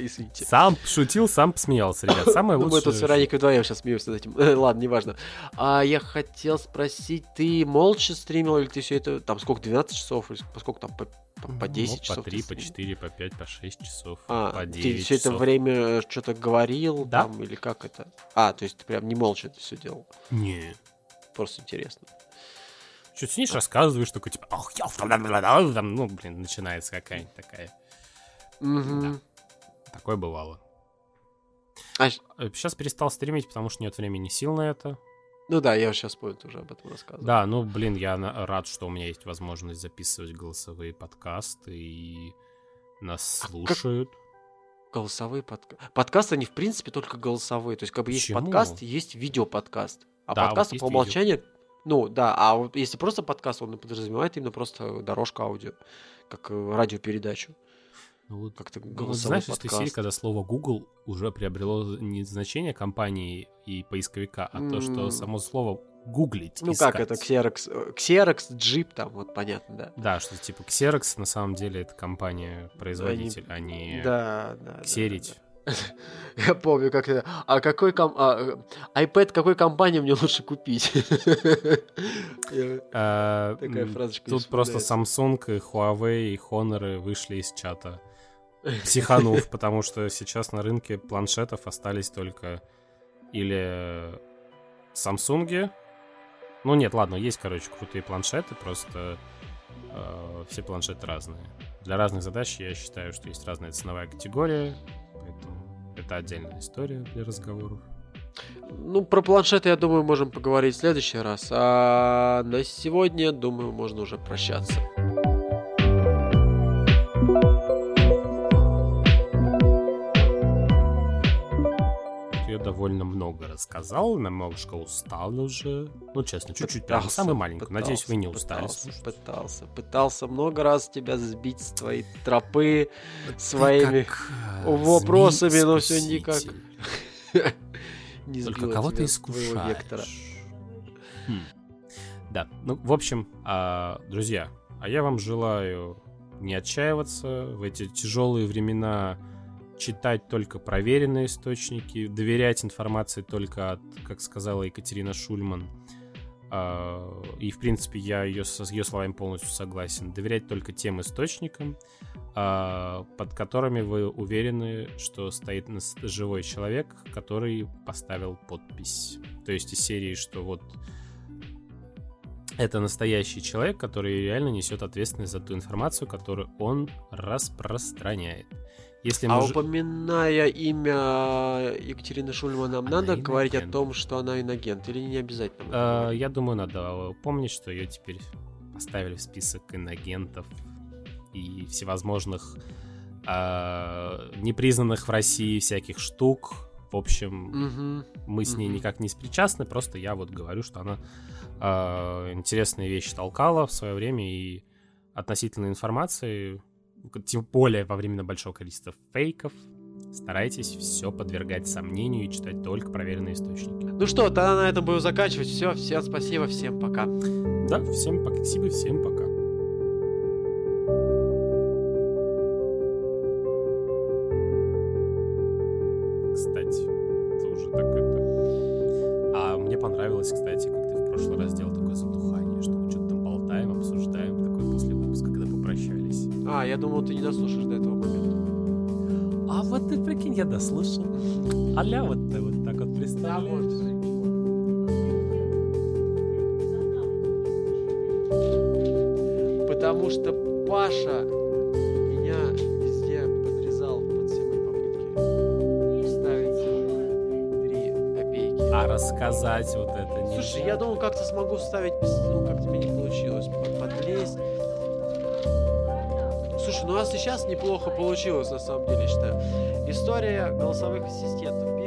Извините. Сам шутил, сам посмеялся, ребят. Самое лучшее... Мы тут с Вероникой вдвоем сейчас смеемся над этим. Ладно, неважно. А я хотел спросить, ты молча стримил или ты все это... Там сколько, 12 часов? Или сколько там, по, по 10 ну, часов? По 3, по 4, по 5, по 6 часов, а, по 9 ты все это время что-то говорил да? там или как это? А, то есть ты прям не молча это все делал? Не. Просто интересно. Что сидишь, рассказываешь, такой, типа, ох, я там, ну, блин, начинается какая-нибудь такая. Угу. Да. Такое бывало. А... Сейчас э, перестал стримить, потому что нет времени сил на это. Ну да, я сейчас понял, уже об этом рассказывал. Да, ну блин, я рад, что у меня есть возможность записывать голосовые подкасты и нас а слушают. Как... Голосовые подкасты. Подкасты, они в принципе только голосовые. То есть, как бы Почему? есть подкаст, есть видеоподкаст. А да, подкаст вот по умолчанию. Видео. Ну, да, а вот если просто подкаст, он подразумевает именно просто дорожку аудио, как э, радиопередачу. Ну, вот, как-то ну, вот знаешь, подкаст. серии, когда слово Google уже приобрело не значение компании и поисковика, а mm. то, что само слово гуглить, Ну искать. как это, Xerox, э, Xerox, Jeep, там, вот понятно, да. Да, что типа Xerox на самом деле это компания-производитель, а не да, да, Xerить. Да, да. Я помню, как это. А какой ком... а, iPad какой компании мне лучше купить? А, Такая фразочка. Тут просто Samsung Huawei и Honor вышли из чата психанув, потому что сейчас на рынке планшетов остались только или Samsung. Ну нет, ладно, есть, короче, крутые планшеты, просто э, все планшеты разные. Для разных задач я считаю, что есть разная ценовая категория, поэтому это отдельная история для разговоров. Ну, про планшеты, я думаю, можем поговорить в следующий раз. А на сегодня, думаю, можно уже прощаться. Довольно много рассказал, немножко устал уже. Ну, честно, чуть-чуть, прям самый маленький. Пытался, Надеюсь, вы не устали пытался, слушать. Пытался, пытался много раз тебя сбить с твоей тропы своими как, э, вопросами, но все никак не Только кого ты искушаешь. Хм. Да, ну, в общем, а, друзья, а я вам желаю не отчаиваться в эти тяжелые времена читать только проверенные источники, доверять информации только от, как сказала Екатерина Шульман, А, и, в принципе, я ее, с ее словами полностью согласен. Доверять только тем источникам, а, под которыми вы уверены, что стоит живой человек, который поставил подпись. То есть из серии, что вот это настоящий человек, который реально несет ответственность за ту информацию, которую он распространяет. Если а мы... упоминая имя Екатерины Шульман, нам она надо говорить о том, что она инагент, или не обязательно? А, я думаю, надо помнить, что ее теперь поставили в список инагентов и всевозможных а, непризнанных в России всяких штук. В общем, угу. мы с ней угу. никак не спричастны, просто я вот говорю, что она а, интересные вещи толкала в свое время и относительно информации тем более во время большого количества фейков, старайтесь все подвергать сомнению и читать только проверенные источники. Ну что, тогда на этом будем заканчивать. Все, всем спасибо, всем пока. Да, всем спасибо, всем пока. Кстати, это уже так это... А мне понравилось, кстати, А, я думал, ты не дослушаешь до этого момента. А вот ты прикинь, я дослушал. Аля вот ты вот так вот представляешь. Потому что Паша меня везде подрезал под все мои попытки ставить три копейки. А рассказать вот это не. Слушай, я думал, как-то смогу ставить, ну, как-то мне не получилось подлезть. Слушай, ну у нас сейчас неплохо получилось, на самом деле, считаю. История голосовых ассистентов.